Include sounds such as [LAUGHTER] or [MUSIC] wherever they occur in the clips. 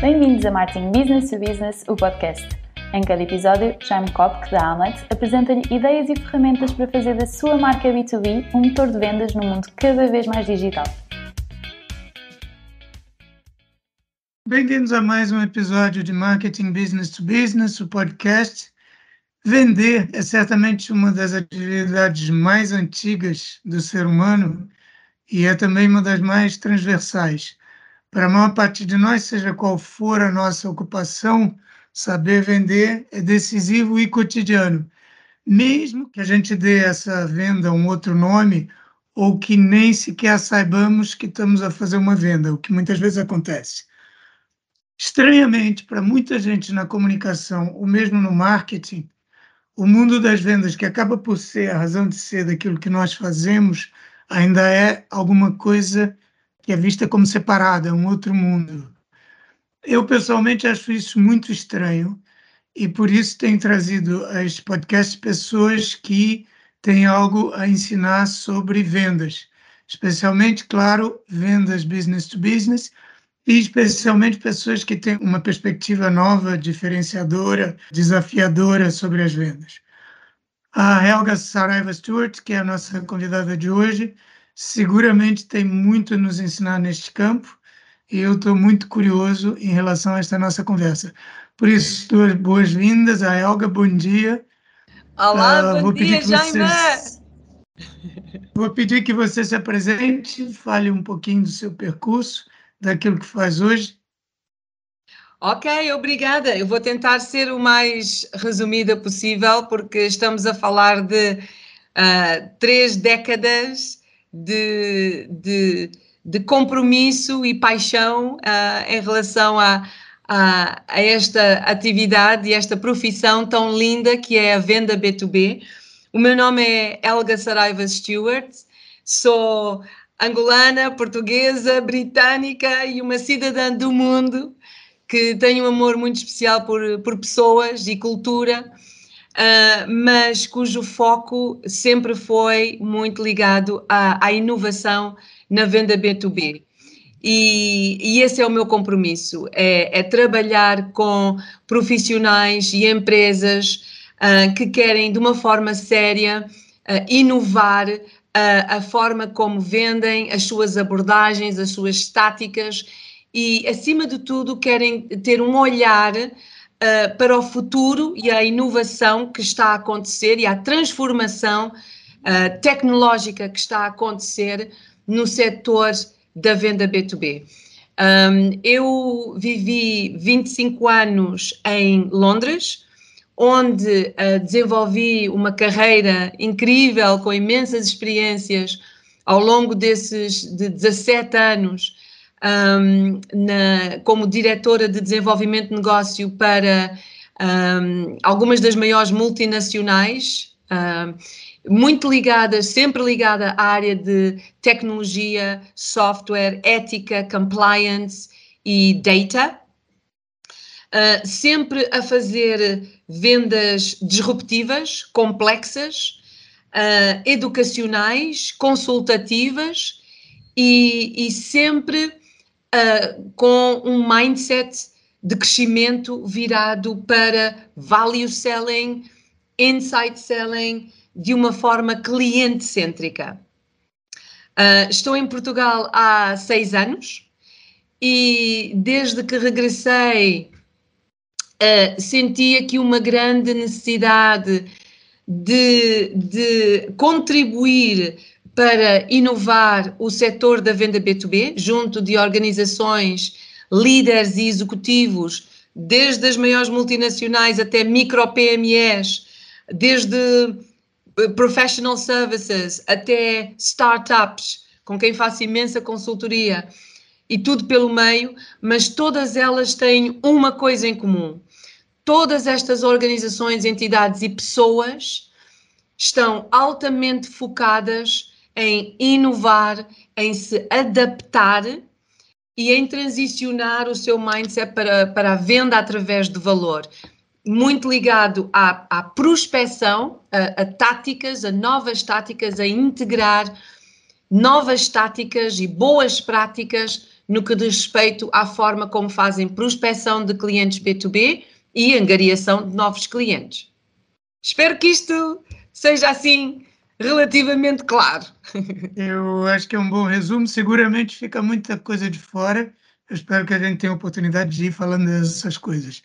Bem-vindos a Marketing Business to Business, o podcast. Em cada episódio, Jaime Kopk, da Amlet, apresenta-lhe ideias e ferramentas para fazer da sua marca B2B um motor de vendas num mundo cada vez mais digital. Bem-vindos a mais um episódio de Marketing Business to Business, o podcast. Vender é certamente uma das atividades mais antigas do ser humano e é também uma das mais transversais. Para a maior parte de nós, seja qual for a nossa ocupação, saber vender é decisivo e cotidiano. Mesmo que a gente dê essa venda um outro nome ou que nem sequer saibamos que estamos a fazer uma venda, o que muitas vezes acontece. Estranhamente, para muita gente na comunicação, ou mesmo no marketing, o mundo das vendas, que acaba por ser a razão de ser daquilo que nós fazemos, ainda é alguma coisa que é vista como separada, é um outro mundo. Eu, pessoalmente, acho isso muito estranho e por isso tenho trazido a este podcast pessoas que têm algo a ensinar sobre vendas, especialmente, claro, vendas business to business, e especialmente pessoas que têm uma perspectiva nova, diferenciadora, desafiadora sobre as vendas. A Helga Saraiva Stewart, que é a nossa convidada de hoje, seguramente tem muito a nos ensinar neste campo e eu estou muito curioso em relação a esta nossa conversa. Por isso, duas boas-vindas a Elga, bom dia. Olá, uh, bom dia, Jaime! Você... Vou pedir que você se apresente, fale um pouquinho do seu percurso, daquilo que faz hoje. Ok, obrigada. Eu vou tentar ser o mais resumida possível, porque estamos a falar de uh, três décadas de, de, de compromisso e paixão uh, em relação a, a, a, esta atividade e esta profissão tão linda que é a venda B2B. O meu nome é Elga Saraiva Stewart, sou angolana, portuguesa, britânica e uma cidadã do mundo que tem um amor muito especial por, por pessoas e cultura uh, mas cujo foco sempre foi muito ligado à, à inovação na venda B2B. E, e, esse é o meu compromisso: é, é trabalhar com profissionais e empresas uh, que querem, de uma forma séria, uh, inovar uh, a forma como vendem, as suas abordagens, as suas táticas e, acima de tudo, querem ter um olhar uh, para o futuro e a inovação que está a acontecer e a transformação uh, tecnológica que está a acontecer no setor da venda B2B. Um, eu vivi 25 anos em Londres, onde uh, desenvolvi uma carreira incrível, com imensas experiências ao longo desses de 17 anos um, na, como diretora de desenvolvimento de negócio para um, algumas das maiores multinacionais, um, muito ligadas, sempre ligada à área de tecnologia, software, ética, compliance e data. Uh, sempre a fazer vendas disruptivas, complexas, uh, educacionais, consultativas e, e sempre uh, com um mindset de crescimento virado para value selling, insight selling, de uma forma cliente-cêntrica. Uh, estou em Portugal há seis anos e desde que regressei uh, senti aqui uma grande necessidade de, de contribuir para inovar o setor da venda B2B, junto de organizações, líderes e executivos, desde as maiores multinacionais até micro PMEs, desde eh, professional services até startups, com quem faço imensa consultoria e tudo pelo meio, mas todas elas têm uma coisa em comum. Todas estas organizações, entidades e pessoas estão altamente focadas em inovar, em se adaptar e em transicionar o seu mindset para, para a venda através de valor. Muito ligado à, à prospecção, a, a táticas, a novas táticas, a integrar novas táticas e boas práticas no que diz respeito à forma como fazem prospecção de clientes B2B e angariação de novos clientes. Espero que isto seja assim relativamente claro. Eu acho que é um bom resumo. Seguramente fica muita coisa de fora. Eu espero que a gente tenha a oportunidade de ir falando dessas coisas.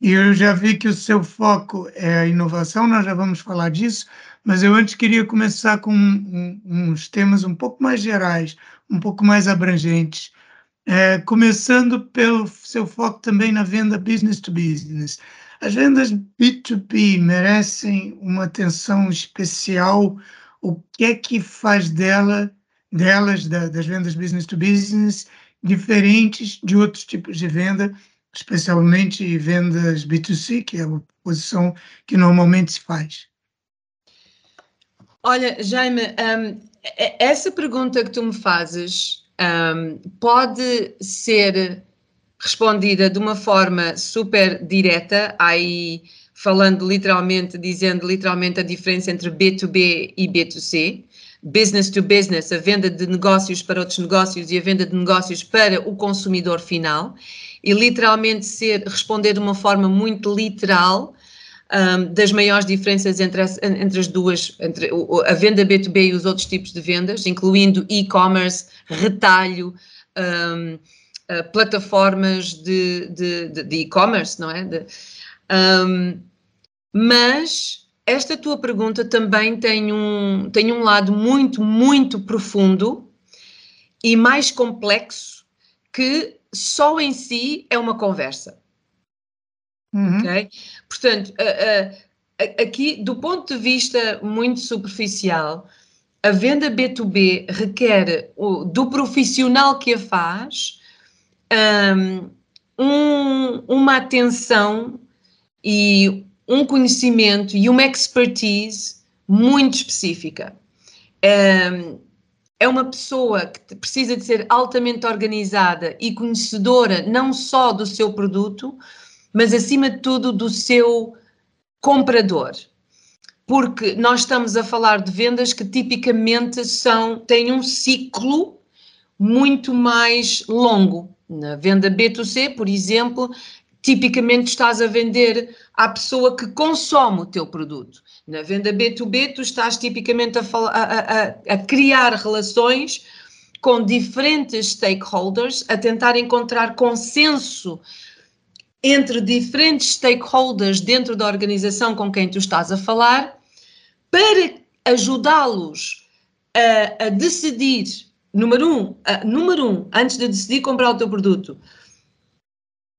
E eu já vi que o seu foco é a inovação, nós já vamos falar disso, mas eu antes queria começar com um, uns temas um pouco mais gerais, um pouco mais abrangentes, é, começando pelo seu foco também na venda business to business. As vendas B2B merecem uma atenção especial. O que é que faz dela, delas, da, das vendas business to business, diferentes de outros tipos de venda, especialmente vendas B2C, que é a posição que normalmente se faz? Olha, Jaime, um, essa pergunta que tu me fazes um, pode ser respondida de uma forma super direta, aí falando literalmente, dizendo literalmente a diferença entre B2B e B2C, business to business, a venda de negócios para outros negócios e a venda de negócios para o consumidor final, e literalmente ser responder de uma forma muito literal um, das maiores diferenças entre as, entre as duas, entre a venda B2B e os outros tipos de vendas, incluindo e-commerce, retalho, um, uh, plataformas de e-commerce, não é? De, um, mas esta tua pergunta também tem um, tem um lado muito, muito profundo e mais complexo que só em si é uma conversa. Uhum. Ok? Portanto, aqui, do ponto de vista muito superficial, a venda B2B requer o, do profissional que a faz um, uma atenção e um conhecimento e uma expertise muito específica. Um, é uma pessoa que precisa de ser altamente organizada e conhecedora não só do seu produto, mas acima de tudo do seu comprador. Porque nós estamos a falar de vendas que tipicamente são têm um ciclo muito mais longo. Na venda B2C, por exemplo, tipicamente estás a vender à pessoa que consome o teu produto. Na venda B2B, tu estás tipicamente a, a, a, a criar relações com diferentes stakeholders, a tentar encontrar consenso entre diferentes stakeholders dentro da organização com quem tu estás a falar, para ajudá-los a, a, decidir, número um, a, número um, antes de decidir comprar o teu produto,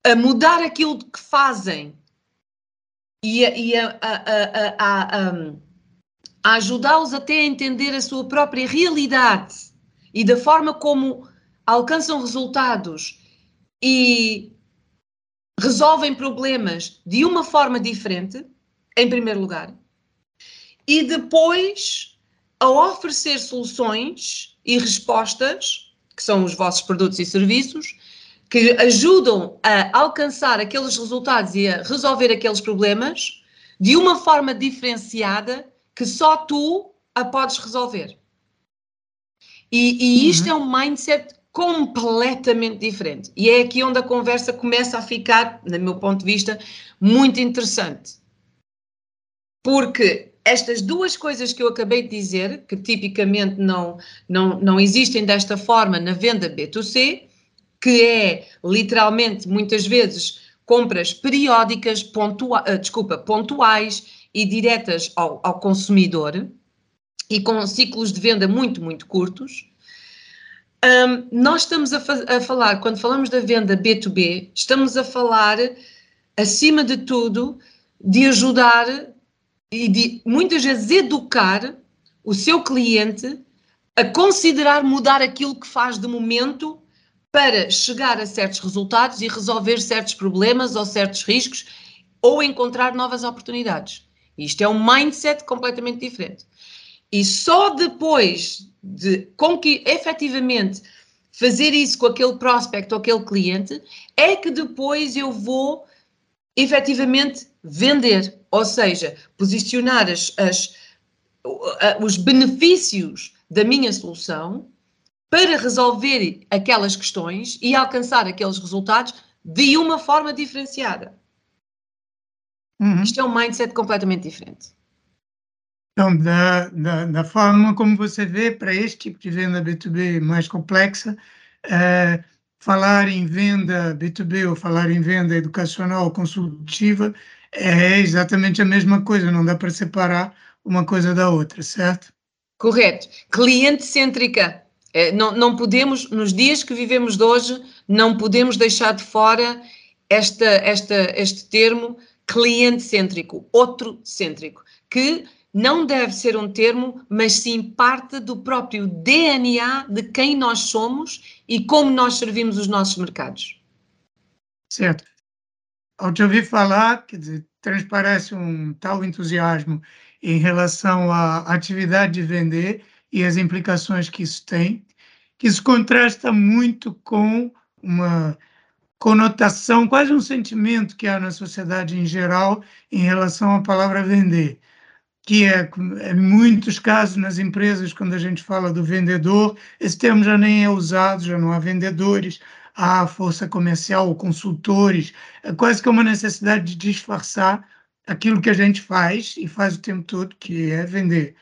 a mudar aquilo que fazem e a, e a, a, a ajudá-los até a entender a sua própria realidade e da forma como alcançam resultados e resolvem problemas de uma forma diferente, em primeiro lugar, e depois a oferecer soluções e respostas, que são os vossos produtos e serviços, que ajudam a alcançar aqueles resultados e a resolver aqueles problemas de uma forma diferenciada que só tu a podes resolver. E, e isto uhum. é um mindset completamente diferente. E é aqui onde a conversa começa a ficar, do meu ponto de vista, muito interessante. Porque estas duas coisas que eu acabei de dizer, que tipicamente não, não, não existem desta forma na venda B2C, que é literalmente muitas vezes compras periódicas, pontua, uh, desculpa, pontuais e diretas ao, ao consumidor e com ciclos de venda muito, muito curtos, um, nós estamos a, a, falar, quando falamos da venda B2B, estamos a falar, acima de tudo, de ajudar e de muitas vezes educar o seu cliente a considerar mudar aquilo que faz de momento para chegar a certos resultados e resolver certos problemas ou certos riscos ou encontrar novas oportunidades. Isto é um mindset completamente diferente. E só depois de com que efetivamente fazer isso com aquele prospect ou aquele cliente, é que depois eu vou efetivamente vender, ou seja, posicionar as, as, os benefícios da minha solução para resolver aquelas questões e alcançar aqueles resultados de uma forma diferenciada. Uhum. Isto é um mindset completamente diferente. Então, da, da, da, forma como você vê para este tipo de venda B2B mais complexa, é, falar em venda B2B ou falar em venda educacional consultiva é exatamente a mesma coisa, não dá para separar uma coisa da outra, certo? Correto. Cliente cêntrica. É, não, não podemos, nos dias que vivemos de hoje, não podemos deixar de fora esta, esta, este termo cliente cêntrico, outro cêntrico, que não deve ser um termo, mas sim parte do próprio DNA de quem nós somos e como nós servimos os nossos mercados. Certo. Ao te ouvir falar, quer dizer, transparece um tal entusiasmo em relação à atividade de vender e as implicações que isso tem, que isso contrasta muito com uma conotação, quase um sentimento que há na sociedade em geral em relação à palavra vender, que é, em muitos casos, nas empresas, quando a gente fala do vendedor, esse termo já nem é usado, já não há vendedores, há força comercial consultores, é quase que uma necessidade de disfarçar aquilo que a gente faz e faz o tempo todo, que é vender.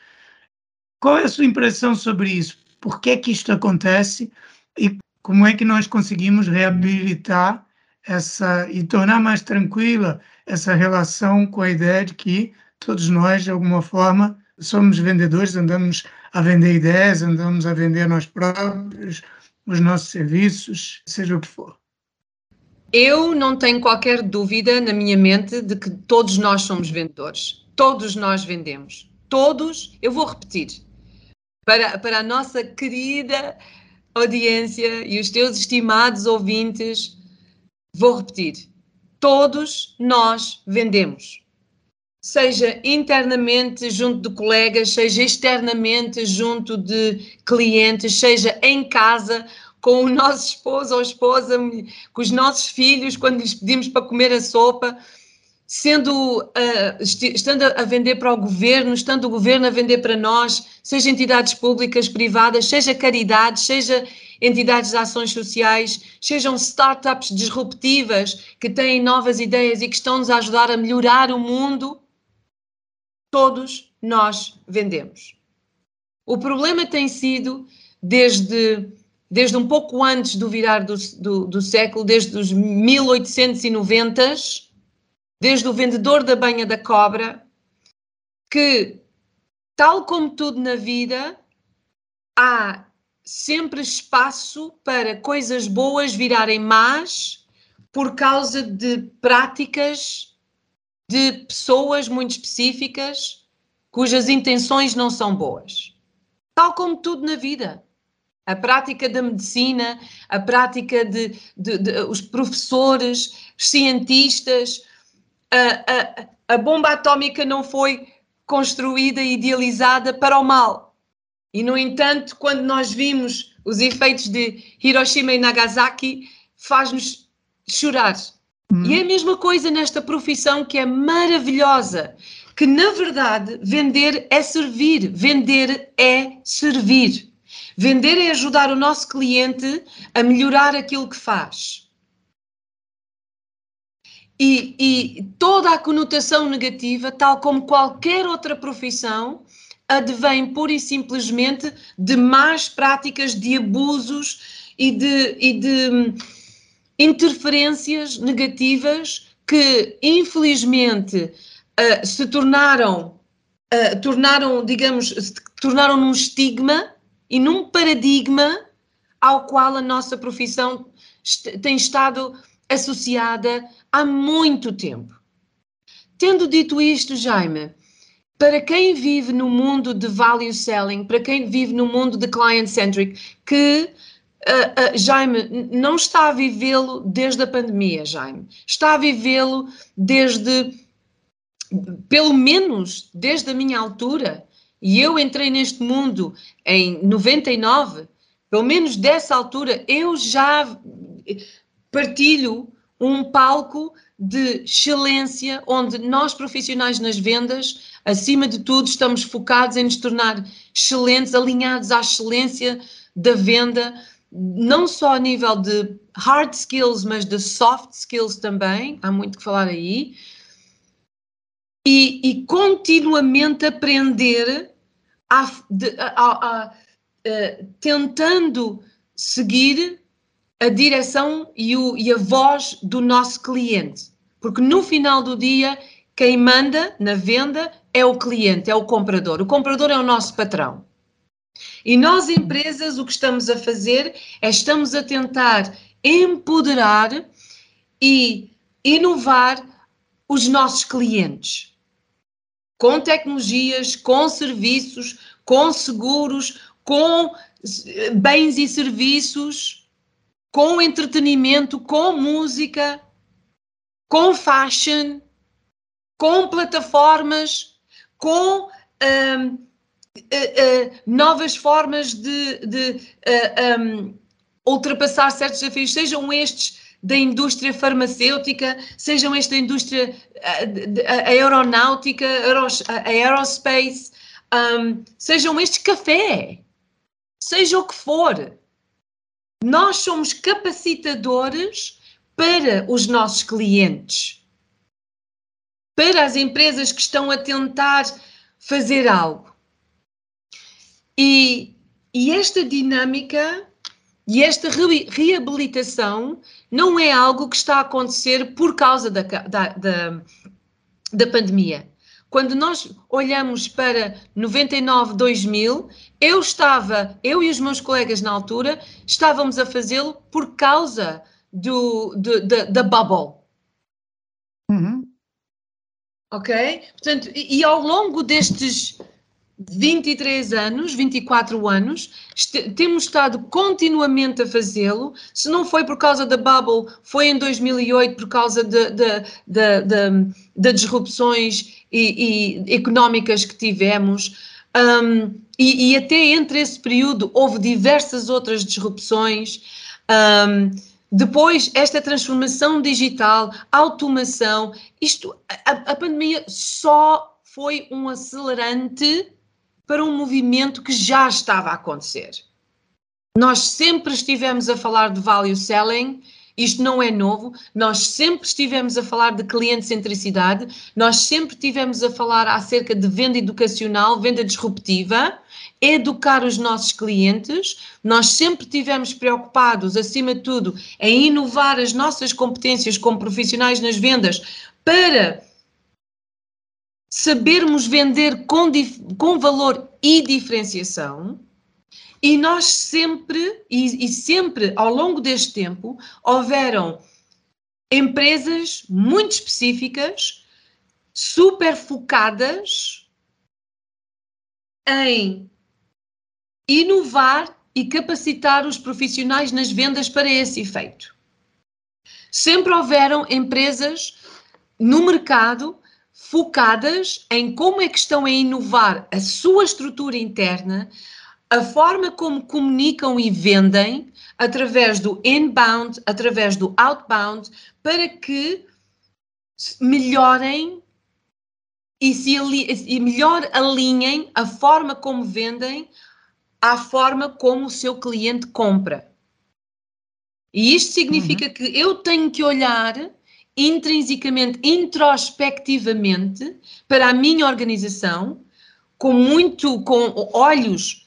Qual é a sua impressão sobre isso? Por que que isto acontece e como é que nós conseguimos reabilitar essa e tornar mais tranquila essa relação com a ideia de que todos nós, de alguma forma, somos vendedores, andamos a vender ideias, andamos a vender nós próprios, os nossos serviços, seja o que for. Eu não tenho qualquer dúvida na minha mente de que todos nós somos vendedores. Todos nós vendemos. Todos, eu vou repetir, para, para a nossa querida audiência e os teus estimados ouvintes, vou repetir: todos nós vendemos. Seja internamente junto de colegas, seja externamente junto de clientes, seja em casa com o nosso esposo ou esposa, com os nossos filhos, quando lhes pedimos para comer a sopa, sendo uh, estando a vender para o governo, estando o governo a vender para nós, seja entidades públicas, privadas, seja caridades, seja entidades de ações sociais, sejam startups disruptivas que têm novas ideias e que estão-nos a ajudar a melhorar o mundo, todos nós vendemos. O problema tem sido, desde, desde um pouco antes do virar do, do, do século, desde os 1890s, desde o vendedor da banha da cobra, que, tal como tudo na vida, há sempre espaço para coisas boas virarem más por causa de práticas de pessoas muito específicas cujas intenções não são boas. Tal como tudo na vida. A prática da medicina, a prática de, de, de os professores, os cientistas, a, a, a bomba atómica não foi construída e idealizada para o mal. E, no entanto, quando nós vimos os efeitos de Hiroshima e Nagasaki, faz-nos chorar. Hum. E é a mesma coisa nesta profissão que é maravilhosa, que na verdade vender é servir, vender é servir. Vender é ajudar o nosso cliente a melhorar aquilo que faz. E, e, toda a conotação negativa, tal como qualquer outra profissão, advém pura e simplesmente de más práticas, de abusos e de, e de hum, interferências negativas que, infelizmente, uh, se tornaram, uh, tornaram, digamos, se tornaram num estigma e num paradigma ao qual a nossa profissão tem estado associada há muito tempo. Tendo dito isto, Jaime, para quem vive no mundo de value selling, para quem vive no mundo de client-centric, que uh, uh, Jaime não está a vivê-lo desde a pandemia, Jaime, está a vivê-lo desde, pelo menos desde a minha altura, e eu entrei neste mundo em 99, pelo menos dessa altura, eu já partilho um palco de excelência, onde nós profissionais nas vendas, acima de tudo, estamos focados em nos tornar excelentes, alinhados à excelência da venda, não só a nível de hard skills, mas de soft skills também, há muito que falar aí, e, e continuamente aprender, a, de, a, a, a, tentando seguir a direção e, o, e a voz do nosso cliente. Porque no final do dia, quem manda na venda é o cliente, é o comprador. O comprador é o nosso patrão. E nós, empresas, o que estamos a fazer é estamos a tentar empoderar e inovar os nossos clientes. Com tecnologias, com serviços, com seguros, com bens e serviços, com entretenimento, com música, com fashion, com plataformas, com um, uh, novas formas de, de uh, um, ultrapassar certos desafios, sejam estes da indústria farmacêutica, sejam esta indústria a, aeronáutica, a aerospace, um, sejam estes café, seja o que for. Nós somos capacitadores para os nossos clientes, para as empresas que estão a tentar fazer algo. E, e esta dinâmica e esta re reabilitação não é algo que está a acontecer por causa da, da, da, da pandemia. Quando nós olhamos para 99, 2000, eu estava, eu e os meus colegas na altura, estávamos a fazê-lo por causa do, do, da, da bubble. Uhum. Ok? Portanto, e, e ao longo destes 23 anos, 24 anos, temos estado continuamente a fazê-lo. Se não foi por causa da bubble, foi em 2008 por causa de disrupções e, e, económicas que tivemos. Um, e, e, até entre esse período houve diversas outras disrupções. Um, depois, esta transformação digital, automação, isto, a, a pandemia só foi um acelerante para um movimento que já estava a acontecer. Nós sempre estivemos a falar de value selling, isto não é novo, nós sempre estivemos a falar de cliente centricidade, nós sempre estivemos a falar acerca de venda educacional, venda disruptiva, educar os nossos clientes, nós sempre estivemos preocupados, acima de tudo, em inovar as nossas competências como profissionais nas vendas para sabermos vender com, com valor e diferenciação. E nós sempre, e, e sempre ao longo deste tempo, houveram empresas muito específicas, super focadas em inovar e capacitar os profissionais nas vendas para esse efeito. Sempre houveram empresas no mercado focadas em como é que estão a inovar a sua estrutura interna, a forma como comunicam e vendem através do inbound, através do outbound, para que melhorem e, se e melhor alinhem a forma como vendem à forma como o seu cliente compra. E isto significa uhum. que eu tenho que olhar intrinsecamente, introspectivamente, para a minha organização, com muito, com olhos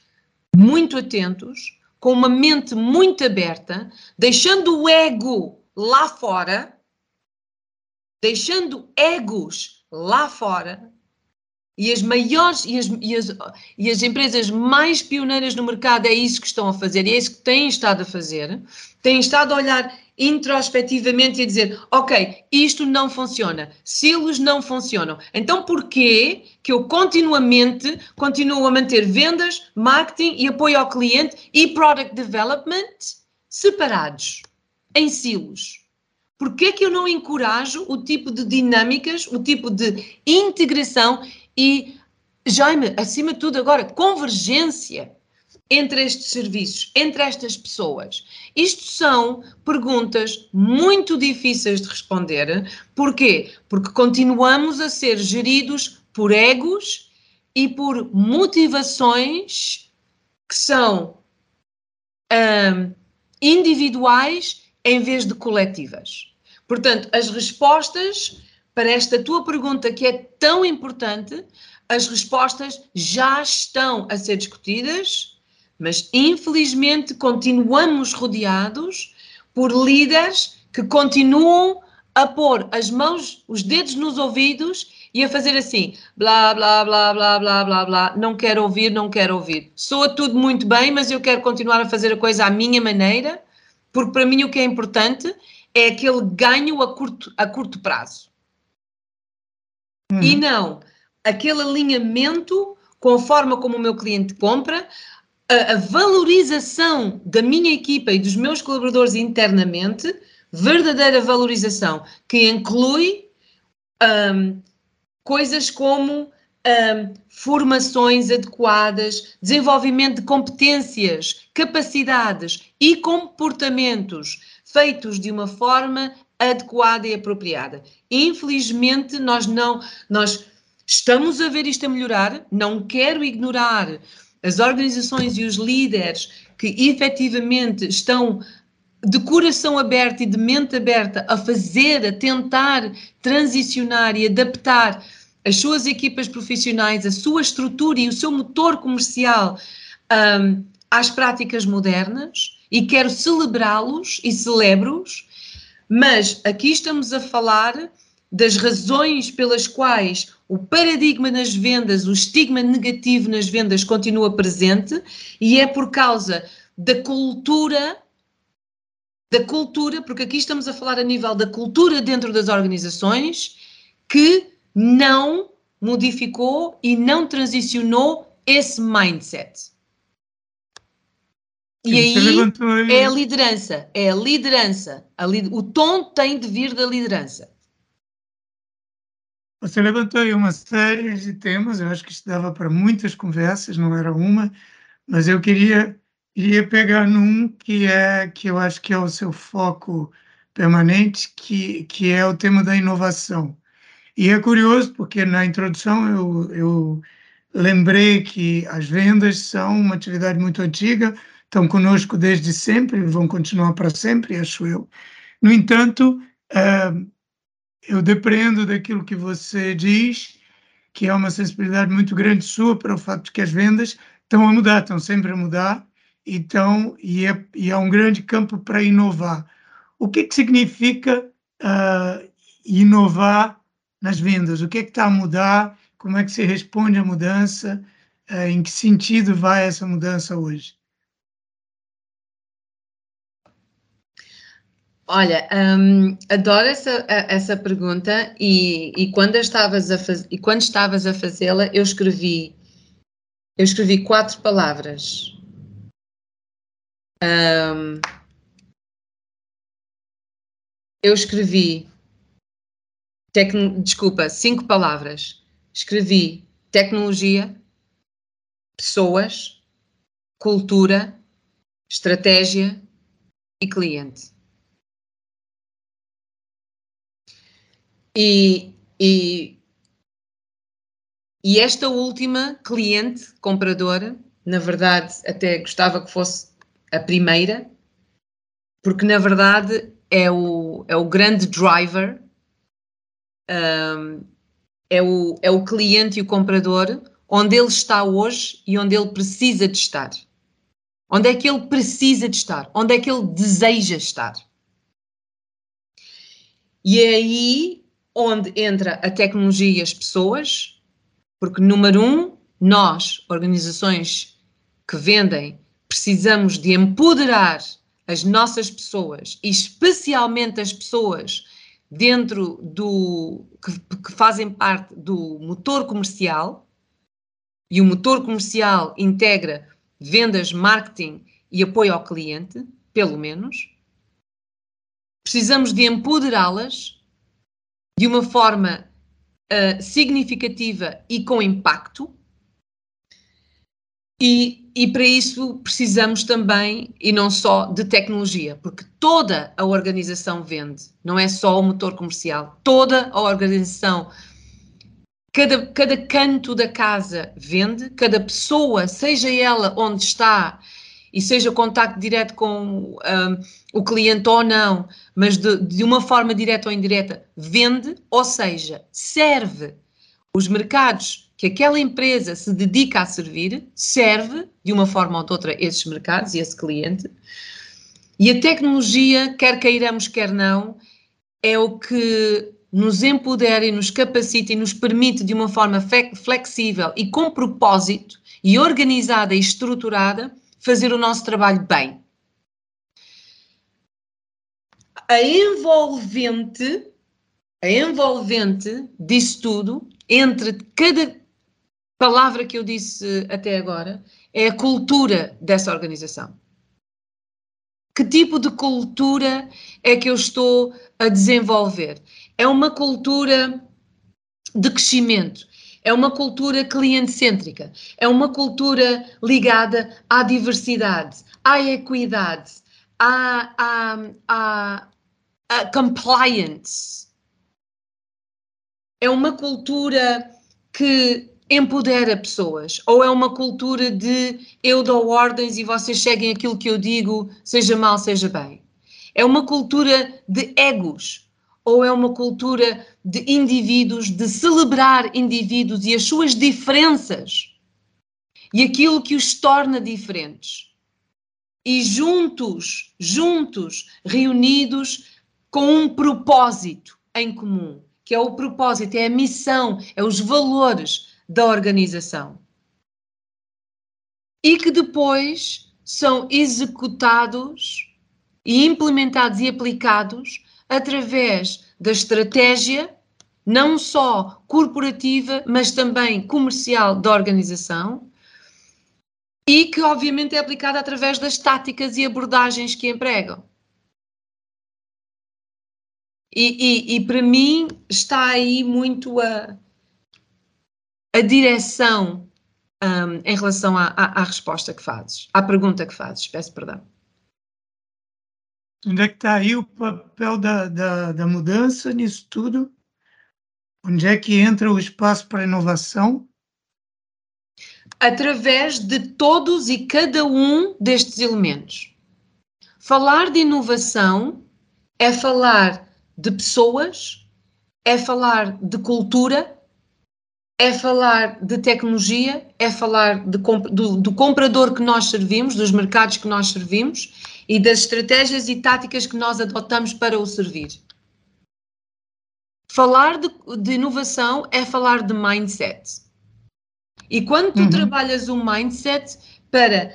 muito atentos, com uma mente muito aberta, deixando o ego lá fora, deixando egos lá fora, e as maiores e as, e, as, e as empresas mais pioneiras no mercado é isso que estão a fazer, é isso que têm estado a fazer, têm estado a olhar introspectivamente e a dizer, ok, isto não funciona, silos não funcionam, então porquê que eu continuamente continuo a manter vendas, marketing e apoio ao cliente e product development separados, em silos? Porquê que eu não encorajo o tipo de dinâmicas, o tipo de integração e, Jaime, acima de tudo agora, convergência entre estes serviços, entre estas pessoas? Isto são perguntas muito difíceis de responder. Porquê? Porque continuamos a ser geridos por egos e por motivações que são um, individuais em vez de coletivas. Portanto, as respostas para esta tua pergunta que é tão importante, as respostas já estão a ser discutidas, mas infelizmente continuamos rodeados por líderes que continuam a pôr as mãos, os dedos nos ouvidos e a fazer assim, blá, blá, blá, blá, blá, blá, blá, não quero ouvir, não quero ouvir. Soa tudo muito bem, mas eu quero continuar a fazer a coisa à minha maneira, porque para mim o que é importante é aquele ganho a curto, a curto prazo. Hum. E não aquele alinhamento com a forma como o meu cliente compra, a, a valorização da minha equipa e dos meus colaboradores internamente, verdadeira valorização, que inclui um, coisas como um, formações adequadas, desenvolvimento de competências, capacidades e comportamentos feitos de uma forma adequada e apropriada. Infelizmente, nós não, nós estamos a ver isto a melhorar, não quero ignorar as organizações e os líderes que efetivamente estão de coração aberto e de mente aberta a fazer, a tentar transicionar e adaptar as suas equipas profissionais, a sua estrutura e o seu motor comercial um, às práticas modernas e quero celebrá-los e celebro-os, mas aqui estamos a falar das razões pelas quais o paradigma nas vendas, o estigma negativo nas vendas continua presente e é por causa da cultura da cultura, porque aqui estamos a falar a nível da cultura dentro das organizações, que não modificou e não transicionou esse mindset. E aí é a liderança, é a liderança. A li o tom tem de vir da liderança. Você levantou aí uma série de temas, eu acho que isto dava para muitas conversas, não era uma, mas eu queria Iria pegar num que é que eu acho que é o seu foco permanente, que, que é o tema da inovação. E é curioso porque na introdução eu, eu lembrei que as vendas são uma atividade muito antiga, estão conosco desde sempre, vão continuar para sempre, acho eu. No entanto, é, eu depreendo daquilo que você diz, que é uma sensibilidade muito grande sua para o fato de que as vendas estão a mudar, estão sempre a mudar, então, e é, e é um grande campo para inovar. O que, que significa uh, inovar nas vendas? O que é que está a mudar? Como é que se responde à mudança? Uh, em que sentido vai essa mudança hoje? Olha, um, adoro essa, essa pergunta e, e, quando estavas a faz, e quando estavas a fazê-la, eu escrevi eu escrevi quatro palavras um, eu escrevi, tecno, desculpa, cinco palavras. Escrevi tecnologia, pessoas, cultura, estratégia e cliente. E, e, e esta última cliente, compradora, na verdade, até gostava que fosse a primeira, porque na verdade é o, é o grande driver, um, é, o, é o cliente e o comprador, onde ele está hoje e onde ele precisa de estar. Onde é que ele precisa de estar? Onde é que ele deseja estar? E é aí onde entra a tecnologia e as pessoas, porque, número um, nós, organizações que vendem precisamos de empoderar as nossas pessoas, e especialmente as pessoas dentro do que, que, fazem parte do motor comercial, e o motor comercial integra vendas, marketing e apoio ao cliente, pelo menos. Precisamos de empoderá-las de uma forma uh, significativa e com impacto. E, e para isso precisamos também, e não só, de tecnologia, porque toda a organização vende, não é só o motor comercial, toda a organização, cada, cada canto da casa vende, cada pessoa, seja ela onde está e seja contacto direto com um, o cliente ou não, mas de, de uma forma direta ou indireta, vende, ou seja, serve os mercados que aquela empresa se dedica a servir, serve de uma forma ou de outra esses mercados e esse cliente. E a tecnologia, quer queiramos, quer não, é o que nos empodera e nos capacita e nos permite de uma forma flexível e com propósito e organizada e estruturada fazer o nosso trabalho bem. A envolvente, a envolvente disso tudo, entre cada palavra que eu disse até agora, é a cultura dessa organização. Que tipo de cultura é que eu estou a desenvolver? É uma cultura de crescimento, é uma cultura cliente-cêntrica, é uma cultura ligada à diversidade, à equidade, à, à, à, à compliance. É uma cultura que empodera pessoas, ou é uma cultura de eu dou ordens e vocês seguem aquilo que eu digo, seja mal, seja bem. É uma cultura de egos, ou é uma cultura de indivíduos, de celebrar indivíduos e as suas diferenças e aquilo que os torna diferentes. E juntos, juntos, reunidos com um propósito em comum, que é o propósito, é a missão, é os valores da organização. E que depois são executados e implementados e aplicados através da estratégia, não só corporativa, mas também comercial da organização, e que obviamente é aplicada através das táticas e abordagens que empregam. E, e, e para mim está aí muito a, a direção um, em relação à, à, à resposta que fazes, à pergunta que fazes, peço perdão. Onde é que está aí o papel da, da, da mudança nisso tudo? Onde é que entra o espaço para inovação? Através de todos e cada um destes elementos. Falar de inovação é falar de pessoas, é falar de cultura, é falar de tecnologia, é falar de, do, do comprador que nós servimos, dos mercados que nós servimos e das estratégias e táticas que nós adotamos para o servir. Falar de, de inovação é falar de mindset. E quando tu uhum. trabalhas um mindset para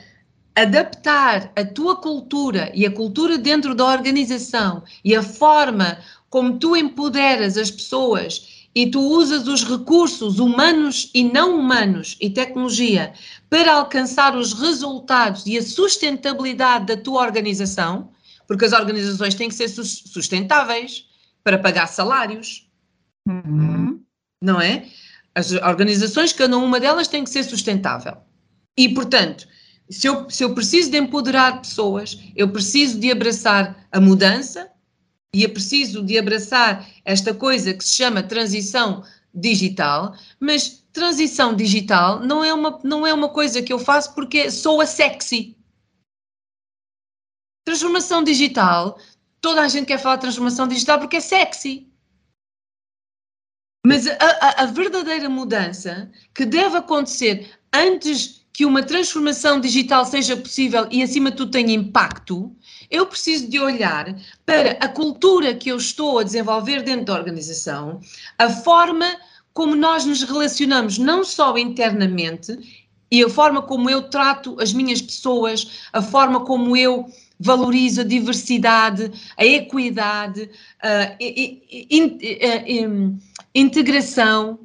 adaptar a tua cultura e a cultura dentro da organização e a forma como tu empoderas as pessoas e tu usas os recursos humanos e não humanos e tecnologia para alcançar os resultados e a sustentabilidade da tua organização, porque as organizações têm que ser sustentáveis para pagar salários, uhum. não é? As organizações, cada uma delas tem que ser sustentável. E, portanto, se eu, se eu preciso de empoderar pessoas, eu preciso de abraçar a mudança, e é preciso de abraçar esta coisa que se chama transição digital, mas transição digital não é uma, não é uma coisa que eu faço porque sou a sexy. Transformação digital, toda a gente quer falar de transformação digital porque é sexy. Mas a, a, a verdadeira mudança que deve acontecer antes que uma transformação digital seja possível e, acima de tudo, tenha impacto, eu preciso de olhar para a cultura que eu estou a desenvolver dentro da organização, a forma como nós nos relacionamos, não só internamente, e a forma como eu trato as minhas pessoas, a forma como eu valorizo a diversidade, a equidade, a integração,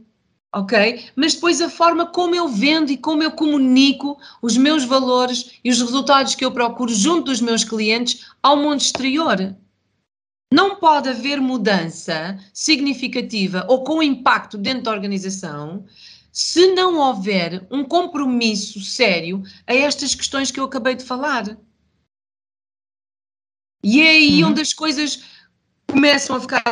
ok? Mas depois a forma como eu vendo e como eu comunico os meus valores e os resultados que eu procuro junto dos meus clientes ao mundo exterior. Não pode haver mudança significativa ou com impacto dentro da organização se não houver um compromisso sério a estas questões que eu acabei de falar. E é aí uhum. onde as coisas começam a ficar.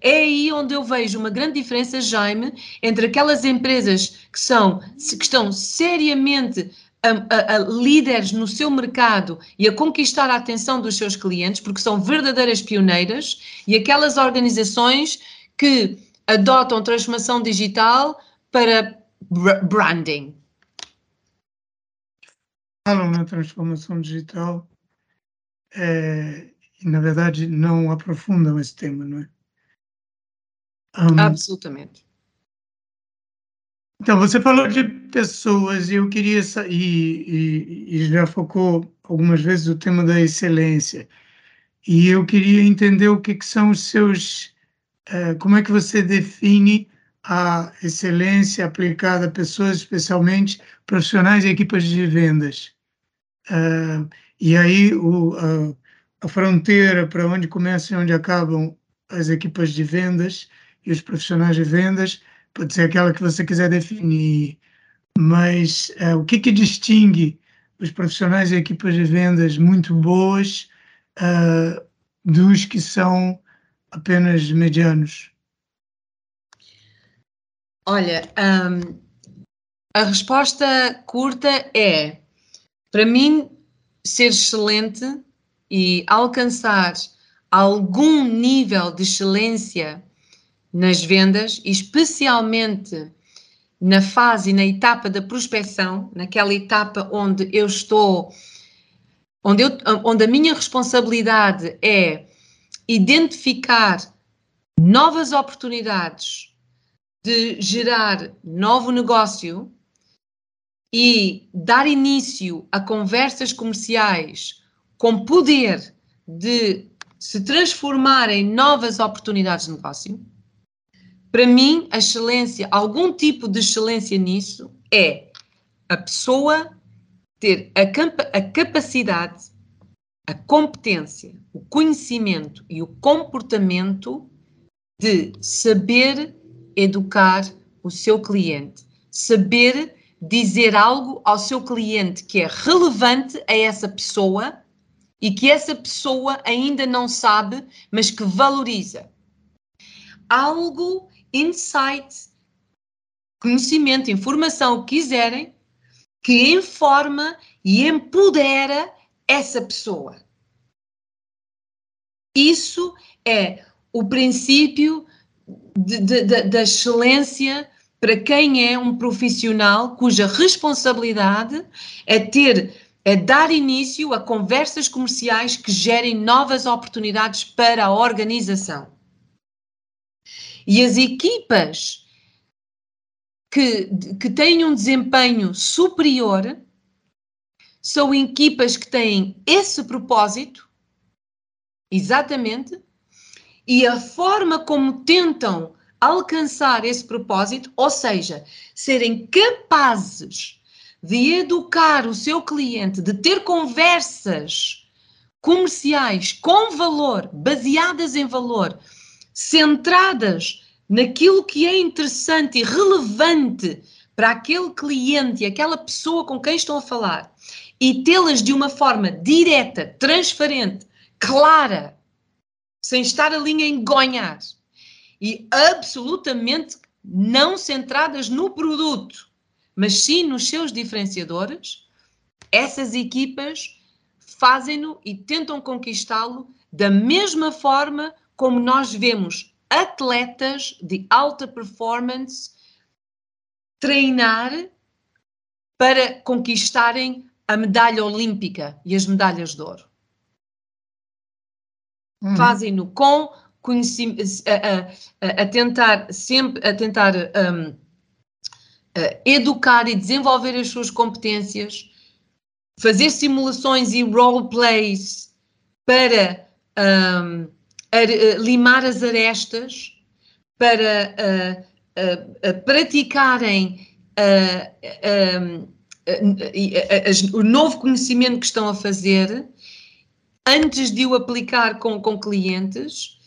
É aí onde eu vejo uma grande diferença, Jaime, entre aquelas empresas que, são, que estão seriamente a, a, a, líderes no seu mercado e a conquistar a atenção dos seus clientes, porque são verdadeiras pioneiras, e aquelas organizações que adotam transformação digital para branding. Falam na transformação digital é, e, na verdade, não aprofundam esse tema, não é? Um, Absolutamente. Então, você falou de pessoas e eu queria e, e, e, já focou algumas vezes o tema da excelência. E eu queria entender o que, que são os seus, uh, como é que você define a excelência aplicada a pessoas, especialmente profissionais e equipas de vendas. Uh, e aí o, a, a fronteira para onde começam e onde acabam as equipas de vendas e os profissionais de vendas pode ser aquela que você quiser definir, mas é, o que, que distingue os profissionais e equipas de vendas muito boas uh, dos que são apenas medianos? Olha, um, a resposta curta é: para mim, ser excelente e alcançar algum nível de excelência nas vendas, especialmente na fase, na etapa da prospecção, naquela etapa onde eu estou, onde, eu, onde a minha responsabilidade é identificar novas oportunidades de gerar novo negócio e dar início a conversas comerciais com poder de se transformar em novas oportunidades de negócio. Para mim, a excelência, algum tipo de excelência nisso é a pessoa ter a, a capacidade, a competência, o conhecimento e o comportamento de saber educar o seu cliente, saber dizer algo ao seu cliente que é relevante a essa pessoa e que essa pessoa ainda não sabe, mas que valoriza. Algo insight, conhecimento, informação, o que quiserem, que informa e empodera essa pessoa. Isso é o princípio da excelência para quem é um profissional cuja responsabilidade é ter é dar início a conversas comerciais que gerem novas oportunidades para a organização. E as equipas que, que têm um desempenho superior são equipas que têm esse propósito, exatamente, e a forma como tentam alcançar esse propósito, ou seja, serem capazes de educar o seu cliente, de ter conversas comerciais com valor, baseadas em valor, centradas naquilo que é interessante e relevante para aquele cliente e aquela pessoa com quem estão a falar e tê-las de uma forma direta, transparente, clara, sem estar ali a engonhar e absolutamente não centradas no produto, mas sim nos seus diferenciadores, essas equipas fazem-no e tentam conquistá-lo da mesma forma como nós vemos atletas de alta performance treinar para conquistarem a medalha olímpica e as medalhas de ouro. Uhum. Fazem-no com conhecimento, a, a, a, tentar sempre, a tentar um, a educar e desenvolver as suas competências, fazer simulações e role plays para um, a, limar as arestas, para praticarem o novo conhecimento que estão a fazer antes de o aplicar com, com clientes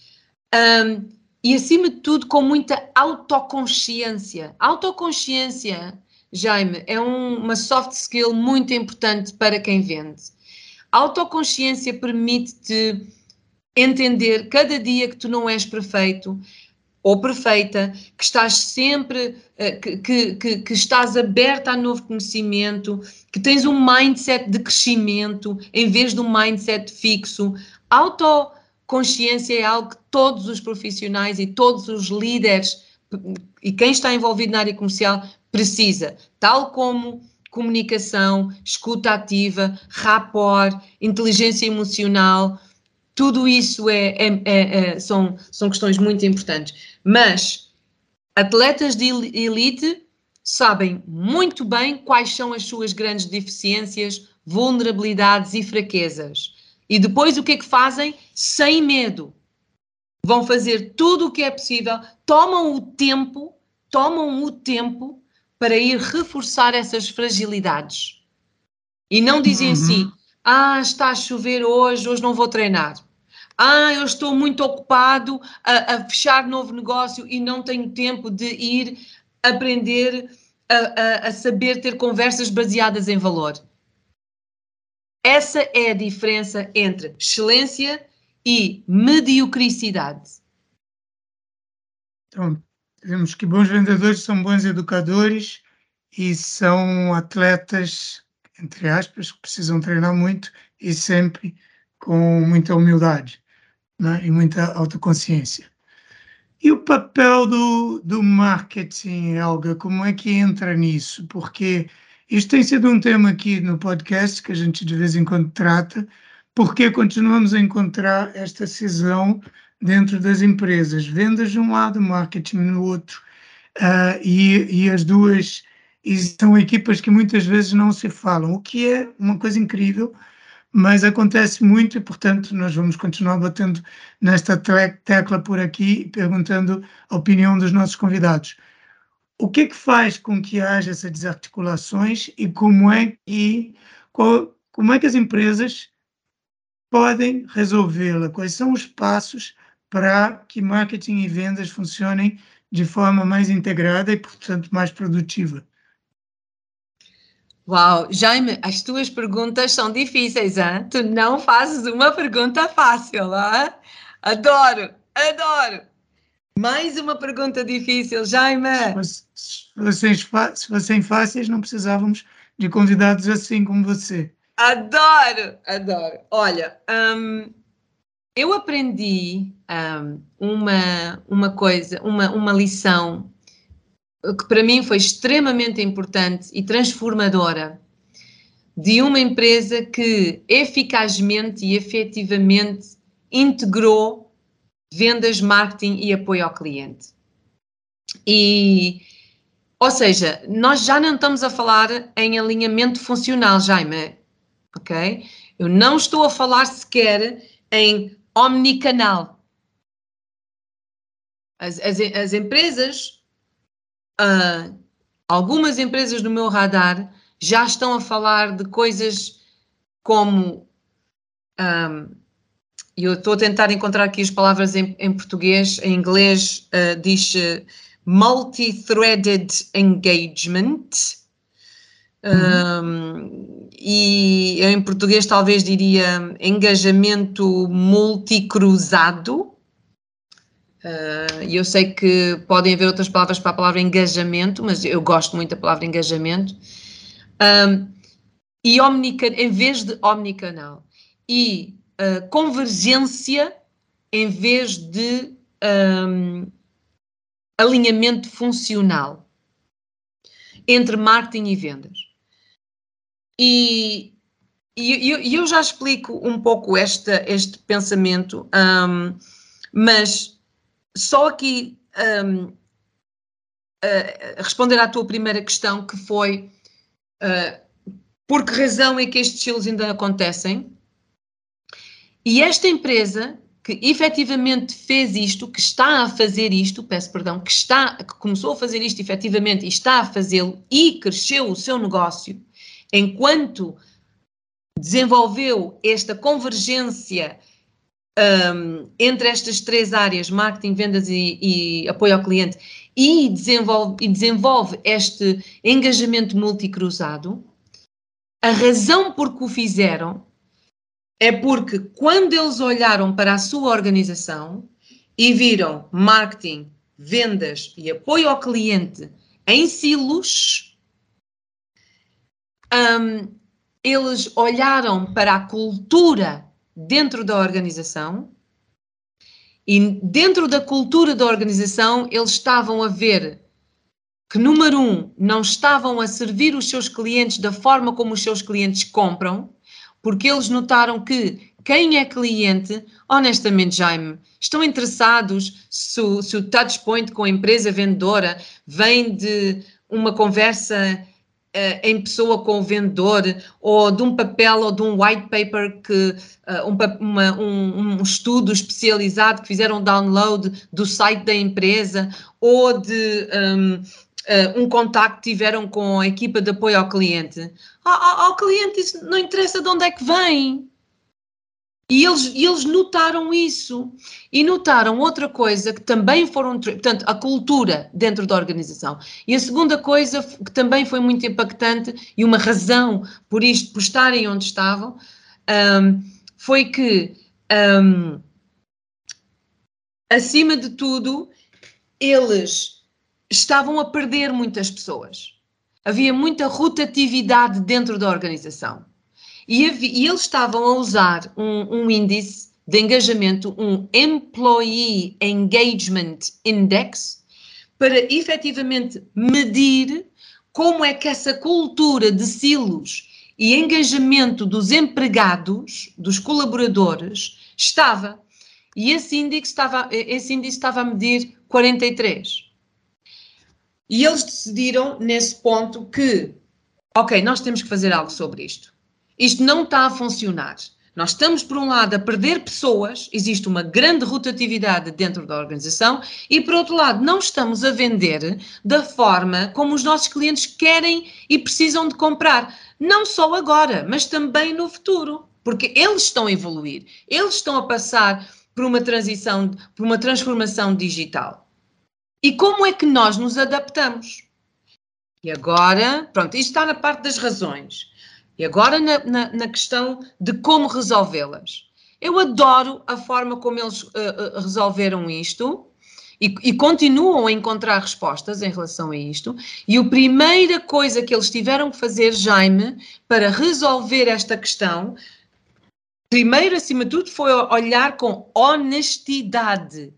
um, e, acima de tudo, com muita autoconsciência. Autoconsciência, Jaime, é um, uma soft skill muito importante para quem vende. Autoconsciência permite-te entender cada dia que tu não és perfeito, ou perfeita, que estás sempre, eh, que, que, que, estás aberta a novo conhecimento, que tens um mindset de crescimento em vez de um mindset fixo. Autoconsciência é algo que todos os profissionais e todos os líderes e quem está envolvido na área comercial precisa, tal como comunicação, escuta ativa, rapport, inteligência emocional, tudo isso é, é, é, é, são, são questões muito importantes. Mas atletas de elite sabem muito bem quais são as suas grandes deficiências, vulnerabilidades e fraquezas. E depois o que é que fazem? Sem medo. Vão fazer tudo o que é possível, tomam o tempo, tomam o tempo para ir reforçar essas fragilidades. E não dizem uhum. assim: ah, está a chover hoje, hoje não vou treinar. Ah, eu estou muito ocupado a, a fechar novo negócio e não tenho tempo de ir aprender a, a, a saber ter conversas baseadas em valor. Essa é a diferença entre excelência e mediocridade. Então, vemos que bons vendedores são bons educadores e são atletas, entre aspas, que precisam treinar muito e sempre com muita humildade né? e muita autoconsciência. E o papel do, do marketing, Helga, como é que entra nisso? Porque isto tem sido um tema aqui no podcast que a gente de vez em quando trata, porque continuamos a encontrar esta cisão dentro das empresas, vendas de um lado, marketing no outro, uh, e, e as duas e são equipas que muitas vezes não se falam, o que é uma coisa incrível, mas acontece muito e, portanto, nós vamos continuar batendo nesta tecla por aqui, perguntando a opinião dos nossos convidados. O que é que faz com que haja essas desarticulações e como é que, qual, como é que as empresas podem resolvê-la? Quais são os passos para que marketing e vendas funcionem de forma mais integrada e, portanto, mais produtiva? Uau, Jaime, as tuas perguntas são difíceis, hein? Tu não fazes uma pergunta fácil, hein? Adoro, adoro. Mais uma pergunta difícil, Jaime. Se fossem, se fossem fáceis, não precisávamos de convidados assim como você. Adoro, adoro. Olha, um, eu aprendi um, uma, uma coisa, uma, uma lição que para mim foi extremamente importante e transformadora de uma empresa que eficazmente e efetivamente integrou vendas, marketing e apoio ao cliente. E, ou seja, nós já não estamos a falar em alinhamento funcional, Jaime, ok? Eu não estou a falar sequer em omnicanal. As, as, as empresas uh, algumas empresas no meu radar já estão a falar de coisas como. Um, eu estou a tentar encontrar aqui as palavras em, em português, em inglês uh, diz uh, multi-threaded engagement. Uhum. Um, e em português talvez diria engajamento multicruzado. Uh, eu sei que podem haver outras palavras para a palavra engajamento, mas eu gosto muito da palavra engajamento. Um, e omnica, em vez de omnicanal. E uh, convergência em vez de um, alinhamento funcional entre marketing e vendas. E, e, e eu já explico um pouco esta, este pensamento, um, mas só aqui um, uh, responder à tua primeira questão, que foi uh, por que razão é que estes estilos ainda acontecem? E esta empresa que efetivamente fez isto, que está a fazer isto, peço perdão, que está, que começou a fazer isto efetivamente e está a fazê-lo e cresceu o seu negócio, enquanto desenvolveu esta convergência um, entre estas três áreas, marketing, vendas e, e apoio ao cliente, e desenvolve, e desenvolve este engajamento multicruzado, a razão por que o fizeram é porque quando eles olharam para a sua organização e viram marketing, vendas e apoio ao cliente em silos, um, eles olharam para a cultura dentro da organização e dentro da cultura da organização eles estavam a ver que, número um, não estavam a servir os seus clientes da forma como os seus clientes compram, porque eles notaram que quem é cliente, honestamente, Jaime, estão interessados se o, se o touch point com a empresa vendedora vem de uma conversa uh, em pessoa com o vendedor, ou de um papel ou de um white paper que uh, um, uma, um, um, estudo especializado que fizeram download do site da empresa, ou de um, uh, um contacto tiveram com a equipa de apoio ao cliente. Ao, ao, ao cliente isso não interessa de onde é que vem. E eles, eles notaram isso. E notaram outra coisa que também foram, portanto, a cultura dentro da organização. E a segunda coisa que também foi muito impactante e uma razão por isto, por estarem onde estavam, um, foi que, um, acima de tudo, eles estavam a perder muitas pessoas. Havia muita rotatividade dentro da organização. E, e eles estavam a usar um, um índice de engajamento, um Employee Engagement Index, para efetivamente medir como é que essa cultura de silos e engajamento dos empregados, dos colaboradores, estava. E esse índice estava, esse índice estava a medir 43. E eles decidiram, nesse ponto, que, ok, nós temos que fazer algo sobre isto. Isto não está a funcionar. Nós estamos, por um lado, a perder pessoas, existe uma grande rotatividade dentro da organização, e, por outro lado, não estamos a vender da forma como os nossos clientes querem e precisam de comprar. Não só agora, mas também no futuro, porque eles estão a evoluir, eles estão a passar por uma transição, por uma transformação digital. E como é que nós nos adaptamos? E agora, pronto, isto está na parte das razões. E agora na, na, na questão de como resolvê-las. Eu adoro a forma como eles uh, uh, resolveram isto e, e, continuam a encontrar respostas em relação a isto. E a primeira coisa que eles tiveram que fazer, Jaime, para resolver esta questão, primeiro, acima de tudo, foi olhar com honestidade.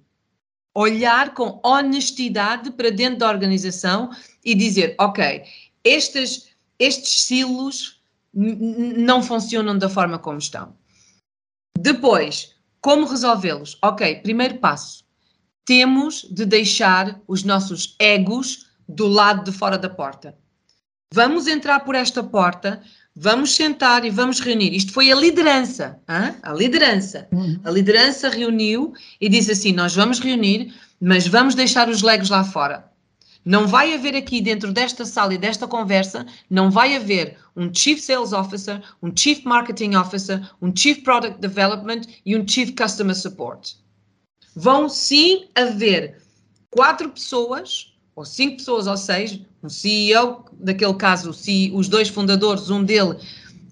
Olhar com honestidade para dentro da organização e dizer: ok, estes, estes silos não funcionam da forma como estão. Depois, como resolvê-los? Ok, primeiro passo. Temos de deixar os nossos egos do lado de fora da porta. Vamos entrar por esta porta, vamos sentar e vamos reunir. Isto foi a liderança, hein? a liderança. Uhum. A liderança reuniu e disse assim: Nós vamos reunir, mas vamos deixar os legos lá fora. Não vai haver aqui dentro desta sala e desta conversa, não vai haver um Chief Sales Officer, um Chief Marketing Officer, um Chief Product Development e um Chief Customer Support. Vão sim haver quatro pessoas, ou cinco pessoas ou seis, um CEO, daquele caso, os dois fundadores, um dele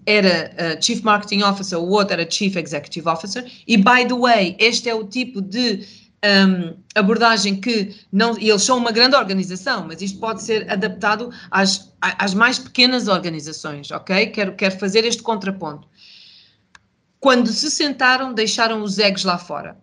era uh, Chief Marketing Officer, o outro era Chief Executive Officer, e by the way, este é o tipo de um, abordagem que não, eles são uma grande organização, mas isto pode ser adaptado às, às mais pequenas organizações, ok? Quero, quero fazer este contraponto. Quando se sentaram, deixaram os egos lá fora.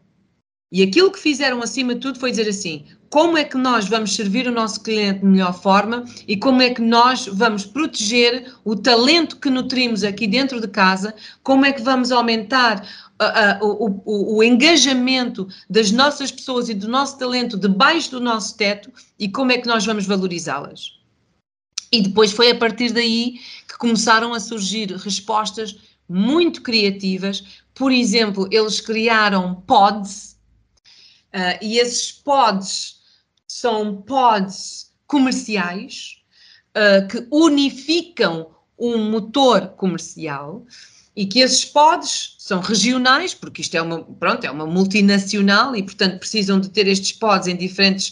E aquilo que fizeram acima de tudo foi dizer assim: como é que nós vamos servir o nosso cliente de melhor forma e como é que nós vamos proteger o talento que nutrimos aqui dentro de casa, como é que vamos aumentar uh, uh, o, o, engajamento das nossas pessoas e do nosso talento debaixo do nosso teto e como é que nós vamos valorizá-las. E depois foi a partir daí que começaram a surgir respostas muito criativas. Por exemplo, eles criaram pods, uh, e esses pods são pods comerciais uh, que unificam um motor comercial e que esses pods são regionais, porque isto é uma, pronto, é uma multinacional e, portanto, precisam de ter estes pods em diferentes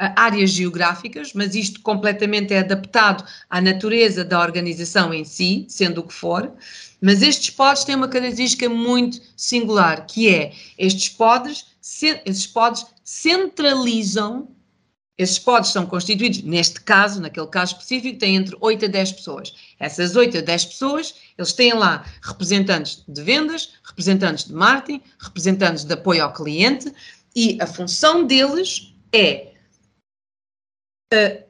uh, áreas geográficas, mas isto completamente é adaptado à natureza da organização em si, sendo o que for. Mas estes pods têm uma característica muito singular, que é estes pods, estes pods centralizam Esses pods são constituídos, neste caso, naquele caso específico, tem entre 8 a 10 pessoas. Essas 8 a 10 pessoas, eles têm lá representantes de vendas, representantes de marketing, representantes de apoio ao cliente e a função deles é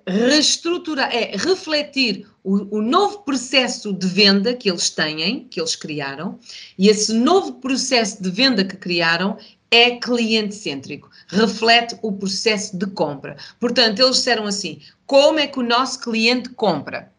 reestruturar, é refletir o, o, novo processo de venda que eles têm, que eles criaram, e esse novo processo de venda que criaram é cliente-cêntrico, reflete o processo de compra. Portanto, eles disseram assim: como é que o nosso cliente compra?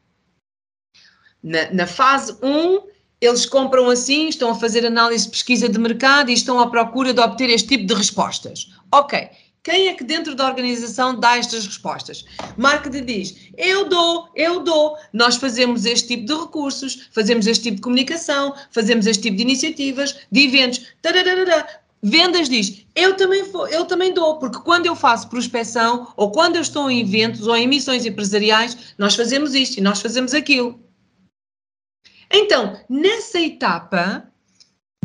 Na, na fase 1, eles compram assim, estão a fazer análise de pesquisa de mercado e estão à procura de obter este tipo de respostas. Ok, quem é que dentro da organização dá estas respostas? Marketing diz: eu dou, eu dou. Nós fazemos este tipo de recursos, fazemos este tipo de comunicação, fazemos este tipo de iniciativas, de eventos. Tararara. Vendas diz, eu também, eu também dou, porque quando eu faço prospecção ou quando eu estou em eventos ou em missões empresariais, nós fazemos isto e nós fazemos aquilo. Então, nessa etapa,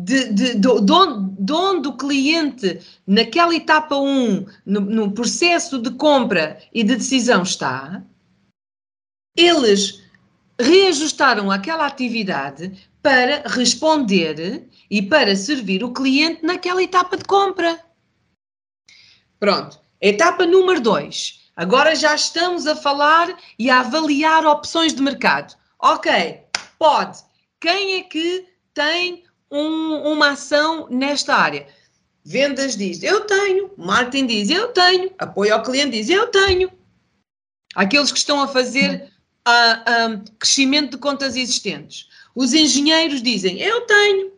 de, de, de, de, onde, o cliente, naquela etapa 1, no, no processo de compra e de decisão está, eles reajustaram aquela atividade para responder e para servir o cliente naquela etapa de compra. Pronto. Etapa número 2. Agora já estamos a falar e a avaliar opções de mercado. Ok, pode. Quem é que tem um, uma ação nesta área? Vendas diz, eu tenho. Marketing diz, eu tenho. Apoio ao cliente diz, eu tenho. Aqueles que estão a fazer uh, crescimento de contas existentes. Os engenheiros dizem, eu tenho.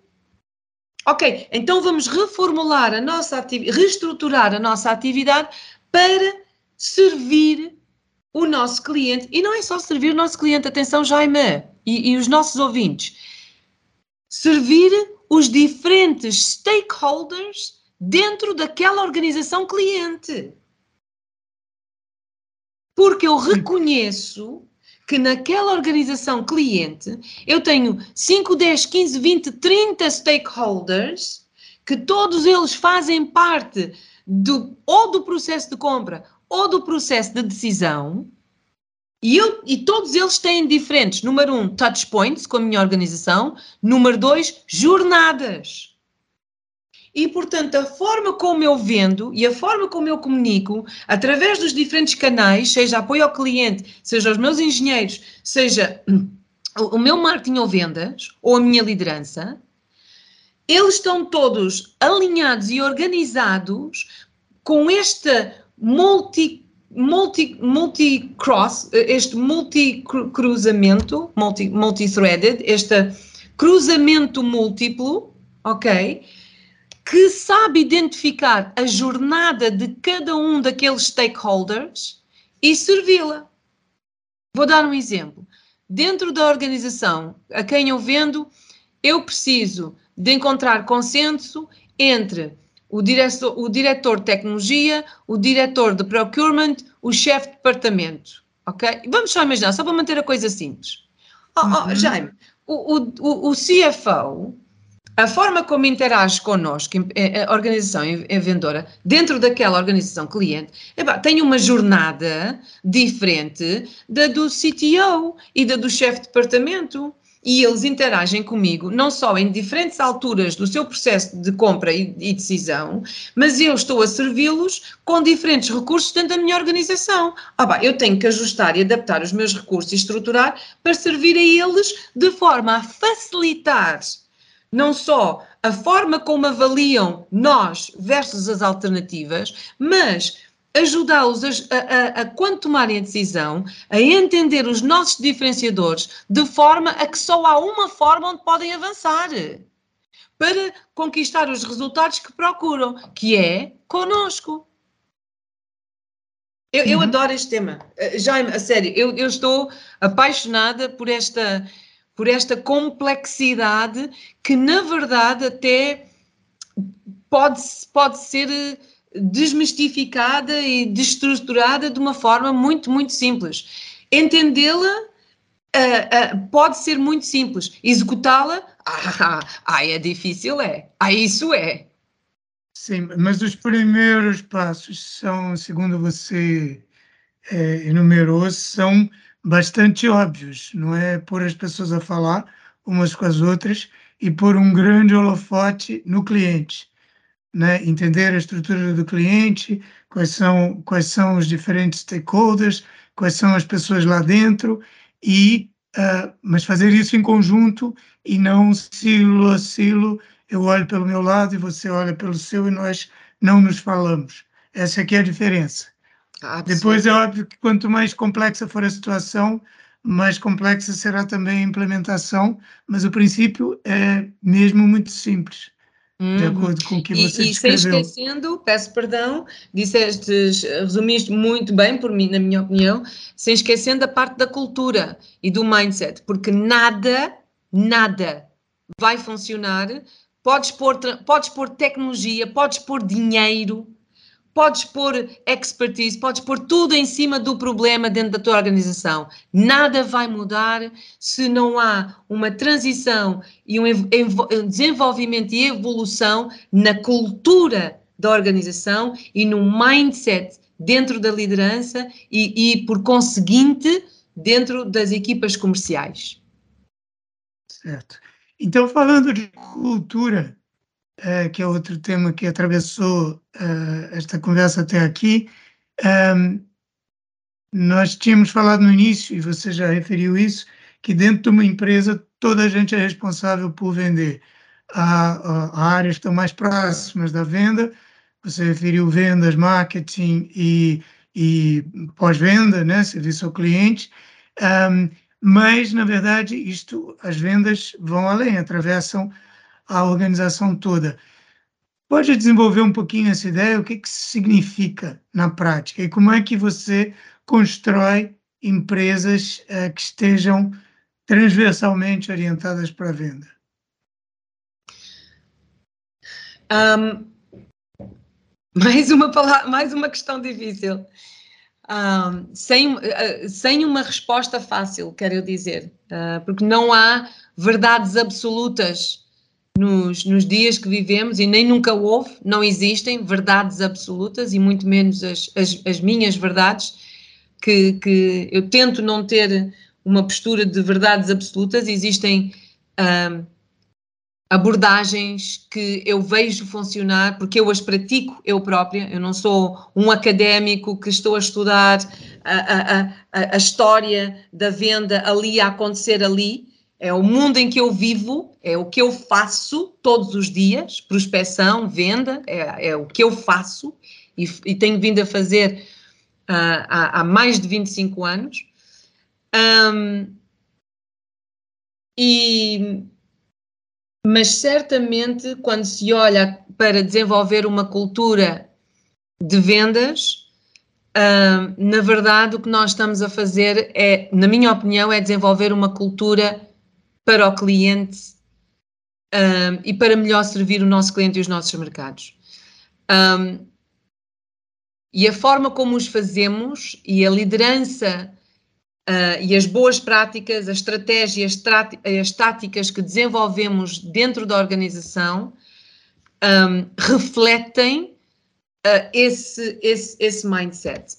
Ok, então vamos reformular a nossa atividade, reestruturar a nossa atividade para servir o nosso cliente. E não é só servir o nosso cliente, atenção, Jaime, e, e os nossos ouvintes. Servir os diferentes stakeholders dentro daquela organização cliente. Porque eu reconheço que naquela organização cliente eu tenho 5, 10, 15, 20, 30 stakeholders que todos eles fazem parte do, ou do processo de compra ou do processo de decisão e, eu, e todos eles têm diferentes, número um, touch points com a minha organização, número dois, jornadas. E, portanto, a forma como eu vendo e a forma como eu comunico, através dos diferentes canais, seja apoio ao cliente, seja os meus engenheiros, seja o meu marketing ou vendas, ou a minha liderança, eles estão todos alinhados e organizados com este multi multi, multi cross, este multi cruzamento, multi, multi-threaded, este cruzamento múltiplo, ok? que sabe identificar a jornada de cada um daqueles stakeholders e servi-la. Vou dar um exemplo. Dentro da organização a quem eu vendo, eu preciso de encontrar consenso entre o diretor, o diretor de tecnologia, o diretor de procurement, o chefe de departamento. Ok? Vamos só imaginar, só para manter a coisa simples. Oh, oh, uhum. Jaime, o, o, o CFO a forma como interage connosco, a organização vendedora, dentro daquela organização cliente, tem uma jornada diferente da do CTO e da do chefe de departamento. E eles interagem comigo não só em diferentes alturas do seu processo de compra e, e decisão, mas eu estou a servi-los com diferentes recursos dentro da minha organização. Ah, bah, eu tenho que ajustar e adaptar os meus recursos e estruturar para servir a eles de forma a facilitar não só a forma como avaliam nós versus as alternativas, mas ajudá-los a, a, a, quando tomarem a decisão, a entender os nossos diferenciadores de forma a que só há uma forma onde podem avançar para conquistar os resultados que procuram, que é conosco. Eu, eu uhum. adoro este tema. Uh, Jaime, a sério, eu, eu estou apaixonada por esta por esta complexidade que, na verdade, até pode, pode ser eh, desmistificada e destruturada de uma forma muito, muito simples. Entendê-la uh, uh, pode ser muito simples, executá-la, [LAUGHS] ah, ah, é difícil, é. Ah, isso é. Sim, mas os primeiros passos são, segundo você, é, enumerou são bastante óbvios, não é pôr as pessoas a falar umas com as outras e pôr um grande holofote no cliente, né? entender a estrutura do cliente, quais são, quais são os diferentes stakeholders, quais são as pessoas lá dentro, e, uh, mas fazer isso em conjunto e não silo a silo, eu olho pelo meu lado e você olha pelo seu e nós não nos falamos. Essa aqui é a diferença. Depois é óbvio que quanto mais complexa for a situação, mais complexa será também a implementação, mas o princípio é mesmo muito simples. Uhum. De acordo com o que você e, e sem esquecendo, peço perdão, disseste, resumiste muito bem, por mim, na minha opinião, sem esquecendo a parte da cultura e do mindset, porque nada, nada vai funcionar. Podes pôr, podes pôr tecnologia, podes pôr dinheiro, podes pôr expertise, podes pôr tudo em cima do problema dentro da tua organização. Nada vai mudar se não há uma transição e um desenvolvimento e evolução na cultura da organização e no mindset dentro da liderança e, e por conseguinte, dentro das equipas comerciais. Certo. Então, falando de cultura, uh, que é outro tema que atravessou uh, esta conversa até aqui. Um, nós tínhamos falado no início, e você já referiu isso, que dentro de uma empresa toda a gente é responsável por vender. Há, há áreas que estão mais próximas da venda, você referiu vendas, marketing e, e pós-venda, né, serviço ao cliente, um, mas, na verdade, isto, as vendas vão além, atravessam a organização toda. Pode desenvolver um pouquinho essa ideia? O que, que significa na prática? E como é que você constrói empresas uh, que estejam transversalmente orientadas para a venda? Um, mais, uma palavra, mais uma questão difícil. Um, sem, uh, sem uma resposta fácil, quero dizer, uh, porque não há verdades absolutas nos, nos dias que vivemos e nem nunca houve, não existem verdades absolutas e muito menos as, as, as minhas verdades, que, que, eu tento não ter uma postura de verdades absolutas, existem hum, abordagens que eu vejo funcionar porque eu as pratico eu própria, eu não sou um académico que estou a estudar a, a, a, a história da venda ali a acontecer ali, é o mundo em que eu vivo, é o que eu faço todos os dias, prospecção, venda, é, é o que eu faço e, e tenho vindo a fazer uh, há, há, mais de 25 anos. Um, e, mas certamente quando se olha para desenvolver uma cultura de vendas, uh, na verdade o que nós estamos a fazer é, na minha opinião, é desenvolver uma cultura para o cliente um, e para melhor servir o nosso cliente e os nossos mercados. Um, e a forma como os fazemos e a liderança uh, e as boas práticas, as estratégias, as táticas que desenvolvemos dentro da organização um, refletem uh, esse, esse, esse mindset.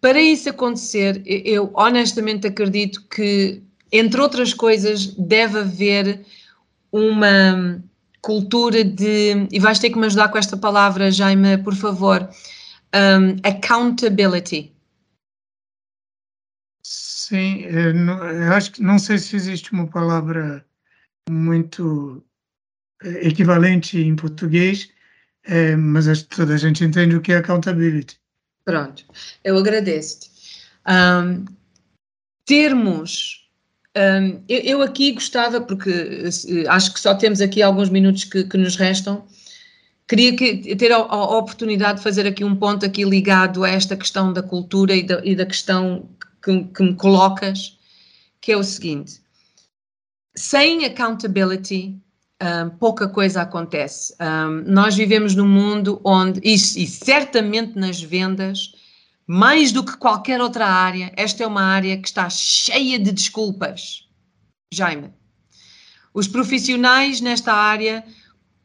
Para isso acontecer, eu honestamente acredito que entre outras coisas, deve haver uma cultura de. E vais ter que me ajudar com esta palavra, Jaime, por favor. Um, accountability. Sim, eu acho que não sei se existe uma palavra muito eh, equivalente em português, é, mas acho que toda a gente entende o que é accountability. Pronto, eu agradeço-te. Um, termos eu, aqui gostava, porque uh, acho que só temos aqui alguns minutos que, que nos restam, queria que, ter a, a, oportunidade de fazer aqui um ponto aqui ligado a esta questão da cultura e da, e da questão que, que, me colocas, que é o seguinte, sem accountability, um, pouca coisa acontece. Um, nós vivemos num mundo onde, e, e certamente nas vendas, mais do que qualquer outra área, esta é uma área que está cheia de desculpas. Jaime, os profissionais nesta área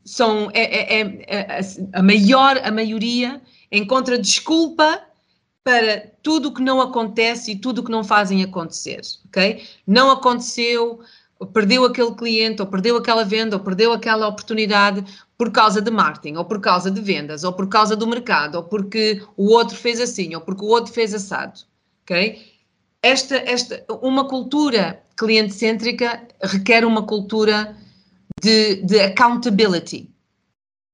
são é, é, é, é a maior, a maioria encontra desculpa para tudo o que não acontece e tudo o que não fazem acontecer, ok? Não aconteceu, perdeu aquele cliente, ou perdeu aquela venda, ou perdeu aquela oportunidade por causa de marketing, ou por causa de vendas, ou por causa do mercado, ou porque o outro fez assim, ou porque o outro fez assado, ok? Esta, esta, uma cultura cliente-cêntrica requer uma cultura de, de accountability.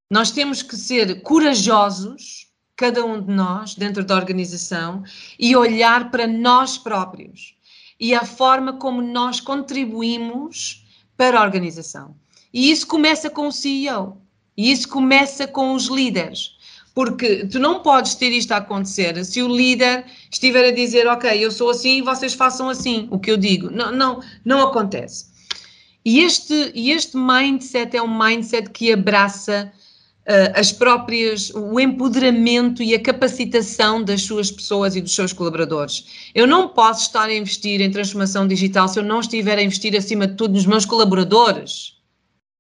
Nós temos que ser corajosos cada um de nós, dentro da organização, e olhar para nós próprios e a forma como nós contribuímos para a organização. E isso começa com o CEO, e isso começa com os líderes. Porque tu não podes ter isto a acontecer se o líder estiver a dizer, ok, eu sou assim e vocês façam assim, o que eu digo. Não, não, não acontece. E este, este mindset é um mindset que abraça as próprias, o empoderamento e a capacitação das suas pessoas e dos seus colaboradores. Eu não posso estar a investir em transformação digital se eu não estiver a investir acima de tudo nos meus colaboradores.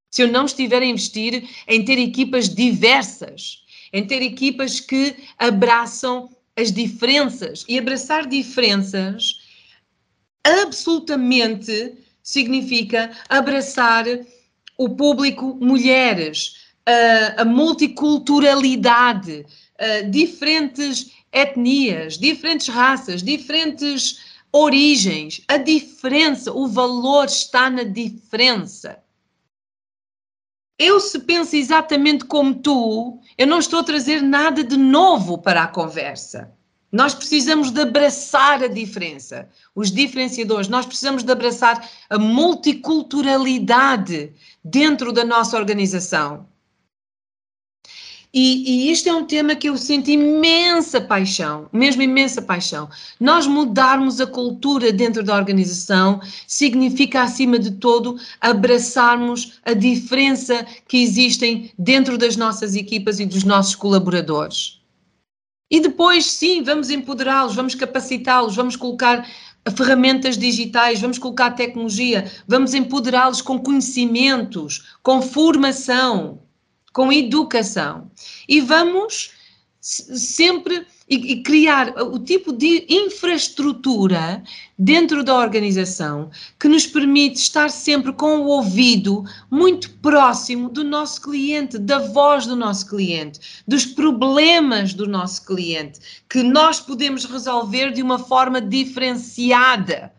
Se eu não estiver a investir em ter equipas diversas, em ter equipas que abraçam as diferenças. E abraçar diferenças absolutamente significa abraçar o público mulheres, a, a multiculturalidade, diferentes etnias, diferentes raças, diferentes origens. A diferença, o valor está na diferença. Eu, se penso exatamente como tu, eu não estou a trazer nada de novo para a conversa. Nós precisamos de abraçar a diferença, os diferenciadores, nós precisamos de abraçar a multiculturalidade dentro da nossa organização. E, e isto é um tema que eu sinto imensa paixão, mesmo imensa paixão. Nós mudarmos a cultura dentro da organização significa, acima de todo, abraçarmos a diferença que existem dentro das nossas equipas e dos nossos colaboradores. E depois, sim, vamos empoderá-los, vamos capacitá-los, vamos colocar ferramentas digitais, vamos colocar tecnologia, vamos empoderá-los com conhecimentos, com formação com educação. E vamos sempre e, e, criar o tipo de infraestrutura dentro da organização que nos permite estar sempre com o ouvido muito próximo do nosso cliente, da voz do nosso cliente, dos problemas do nosso cliente, que nós podemos resolver de uma forma diferenciada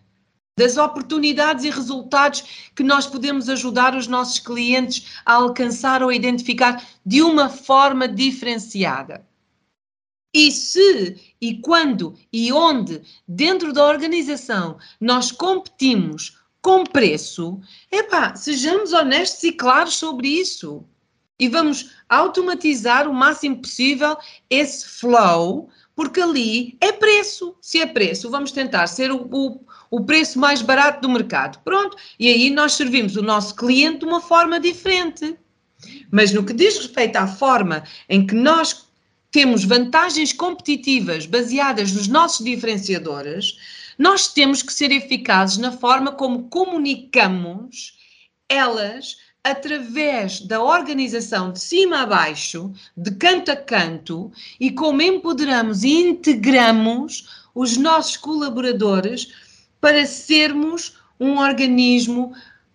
das oportunidades e resultados que nós podemos ajudar os nossos clientes a alcançar ou identificar de uma forma diferenciada. E se, e quando e onde dentro da organização nós competimos com preço, epá, sejamos honestos e claros sobre isso. E vamos automatizar o máximo possível esse flow, porque ali é preço. Se é preço, vamos tentar ser o, o o preço mais barato do mercado. Pronto, e aí nós servimos o nosso cliente de uma forma diferente. Mas no que diz respeito à forma em que nós temos vantagens competitivas baseadas nos nossos diferenciadores, nós temos que ser eficazes na forma como comunicamos elas através da organização de cima a baixo, de canto a canto, e como empoderamos e integramos os nossos colaboradores para sermos um organismo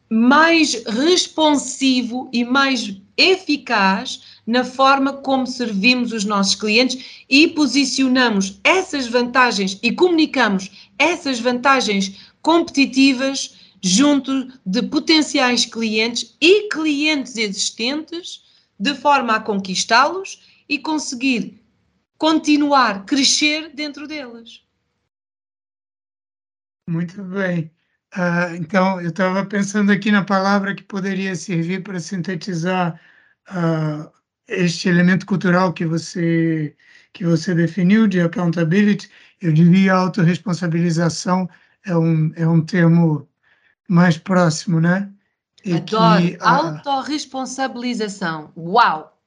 mais responsivo e mais eficaz na forma como servimos os nossos clientes e posicionamos essas vantagens e comunicamos essas vantagens competitivas junto de potenciais clientes e clientes existentes, de forma a conquistá-los e conseguir continuar crescer dentro deles. Muito bem. Ah, então, eu estava pensando aqui na palavra que poderia servir para sintetizar ah, este elemento cultural que você que você definiu de accountability. Eu diria autorresponsabilização é um é um termo mais próximo, né? E Adoro. Que, ah, Autorresponsabilização. Uau!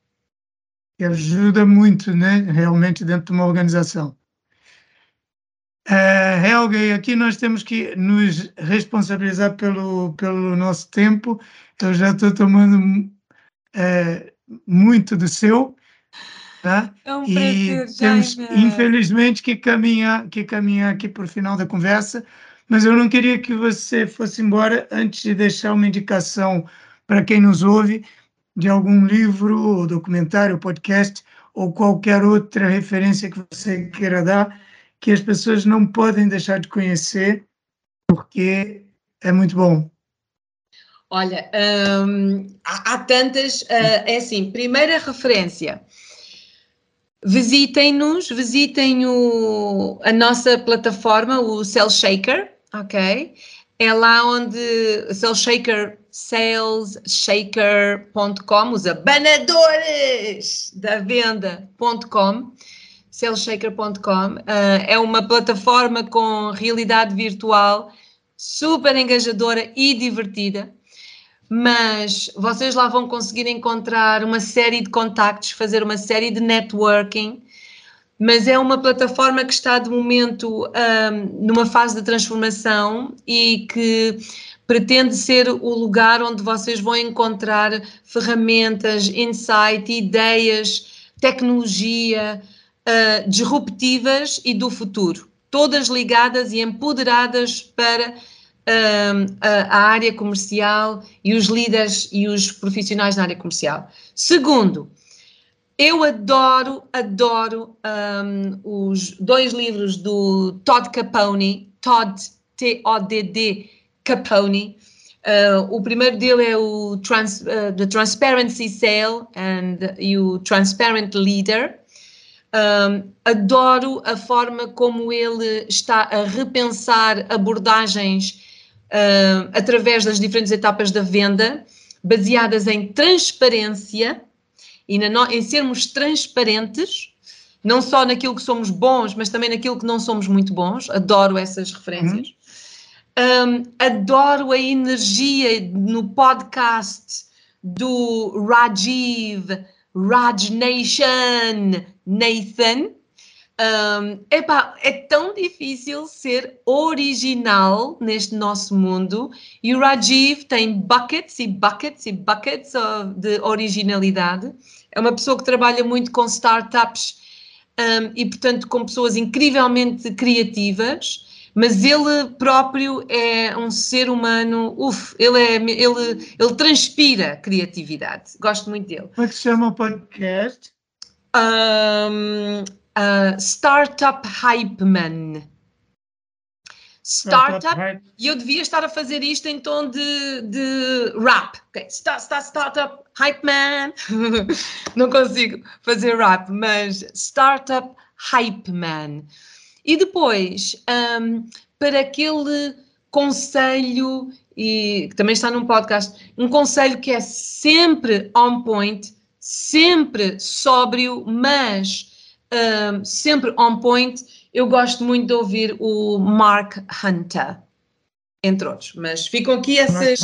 Que ajuda muito, né? Realmente dentro de uma organização. Uh, Helga, aqui nós temos que nos responsabilizar pelo, pelo nosso tempo. Eu já estou tomando uh, muito do seu. Tá? É um e prazer, temos, Jaime. infelizmente, que caminhar, que caminhar aqui para o final da conversa, mas eu não queria que você fosse embora antes de deixar uma indicação para quem nos ouve de algum livro, ou documentário, podcast, ou qualquer outra referência que você queira dar, que as pessoas não podem deixar de conhecer, porque é muito bom. Olha, hum, há, há, tantas. Uh, é assim, primeira referência. Visitem-nos, visitem o, a nossa plataforma, o Cell Shaker, ok? É lá onde Cell Shaker, salesshaker.com, os abanadores da venda.com, cellshaker.com, uh, é uma plataforma com realidade virtual super engajadora e divertida mas vocês lá vão conseguir encontrar uma série de contactos, fazer uma série de networking, mas é uma plataforma que está de momento um, numa fase de transformação e que pretende ser o lugar onde vocês vão encontrar ferramentas, insight, ideias, tecnologia uh, disruptivas e do futuro, todas ligadas e empoderadas para a, a área comercial e os líderes e os profissionais na área comercial. Segundo, eu adoro, adoro um, os dois livros do Todd Capone, Todd, T-O-D-D, Capone. Uh, o primeiro dele é o Trans, uh, The Transparency Sale and, e o Transparent Leader. Um, adoro a forma como ele está a repensar abordagens uh, através das diferentes etapas da venda, baseadas em transparência e na, em sermos transparentes, não só naquilo que somos bons, mas também naquilo que não somos muito bons. Adoro essas referências. Uhum. Um, adoro a energia no podcast do Rajiv, Raj Nation Nathan, um, epá, é tão difícil ser original neste nosso mundo e o Rajiv tem buckets e buckets e buckets de originalidade. É uma pessoa que trabalha muito com startups um, e, portanto, com pessoas incrivelmente criativas, mas ele próprio é um ser humano, uf, ele, é, ele, ele transpira criatividade. Gosto muito dele. Como é que se chama o podcast? Um, uh, Startup Hype Man. Startup, e eu devia estar a fazer isto em tom de, de rap. Okay. Start, start, startup Hype Man. [LAUGHS] Não consigo fazer rap, mas Startup Hype Man. E depois, um, para aquele conselho, e que também está num podcast, um conselho que é sempre on point, sempre sóbrio, mas um, sempre on point. Eu gosto muito de ouvir o Mark Hunter, entre outros. Mas ficam aqui essas,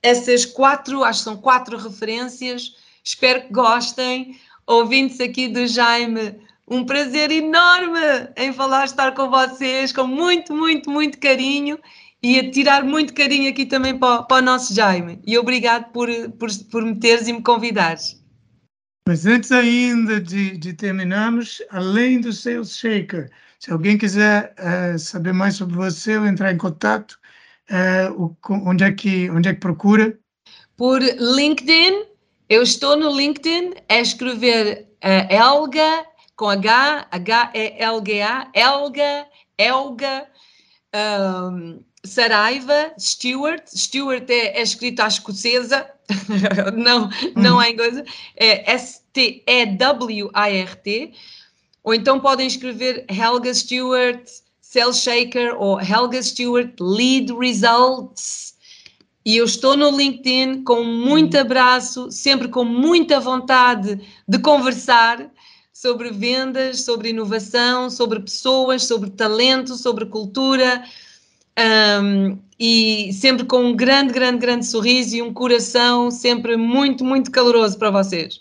essas quatro, acho que são quatro referências. Espero que gostem. Ouvintes aqui do Jaime, um prazer enorme em falar, estar com vocês, com muito, muito, muito carinho e a tirar muito carinho aqui também para, para o nosso Jaime. E obrigado por, por, por me teres e me convidares. Mas antes ainda de, de terminarmos, além do Sales Shaker, se alguém quiser uh, saber mais sobre você ou entrar em contato, uh, onde, é que, onde é que procura? Por LinkedIn. Eu estou no LinkedIn a escrever uh, Elga com H, H-E-L-G-A, Elga, Elga, um, Saraiva, Stewart. Stewart é, é escrito à escocesa, [LAUGHS] não, não há em coisa, é S-T-E-W-A-R-T, ou então podem escrever Helga Stewart, Cell Shaker ou Helga Stewart Lead Results. E eu estou no LinkedIn com muito abraço, sempre com muita vontade de conversar sobre vendas, sobre inovação, sobre pessoas, sobre talento, sobre cultura um, e sempre com um grande, grande, grande sorriso e um coração sempre muito, muito caloroso para vocês.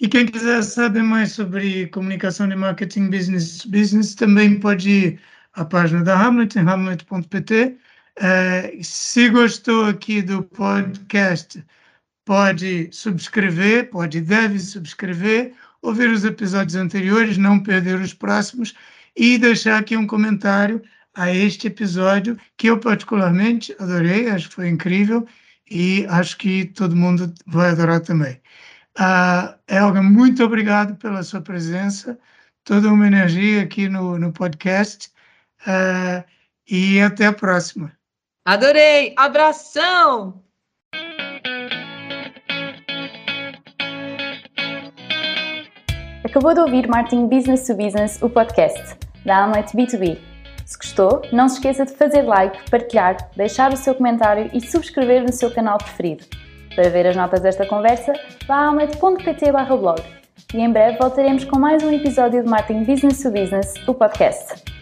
E quem quiser saber mais sobre comunicação de marketing business business também pode ir à página da Hamlet, em hamlet.pt. Uh, se gostou aqui do podcast, pode subscrever, pode deve subscrever, ouvir os episódios anteriores, não perder os próximos e deixar aqui um comentário a este episódio que eu particularmente adorei, acho que foi incrível e acho que todo mundo vai adorar também. Uh, Elga, muito obrigado pela sua presença, toda uma energia aqui no, no podcast uh, e até a próxima. Adorei! Abração! Acabou de ouvir Marketing Business to Business, o podcast da Amlet B2B. Se gostou, não se esqueça de fazer like, partilhar, deixar o seu comentário e subscrever no seu canal preferido. Para ver as notas desta conversa, vá a amlet.pt blog. E em breve voltaremos com mais um episódio de Marketing Business to Business, o podcast.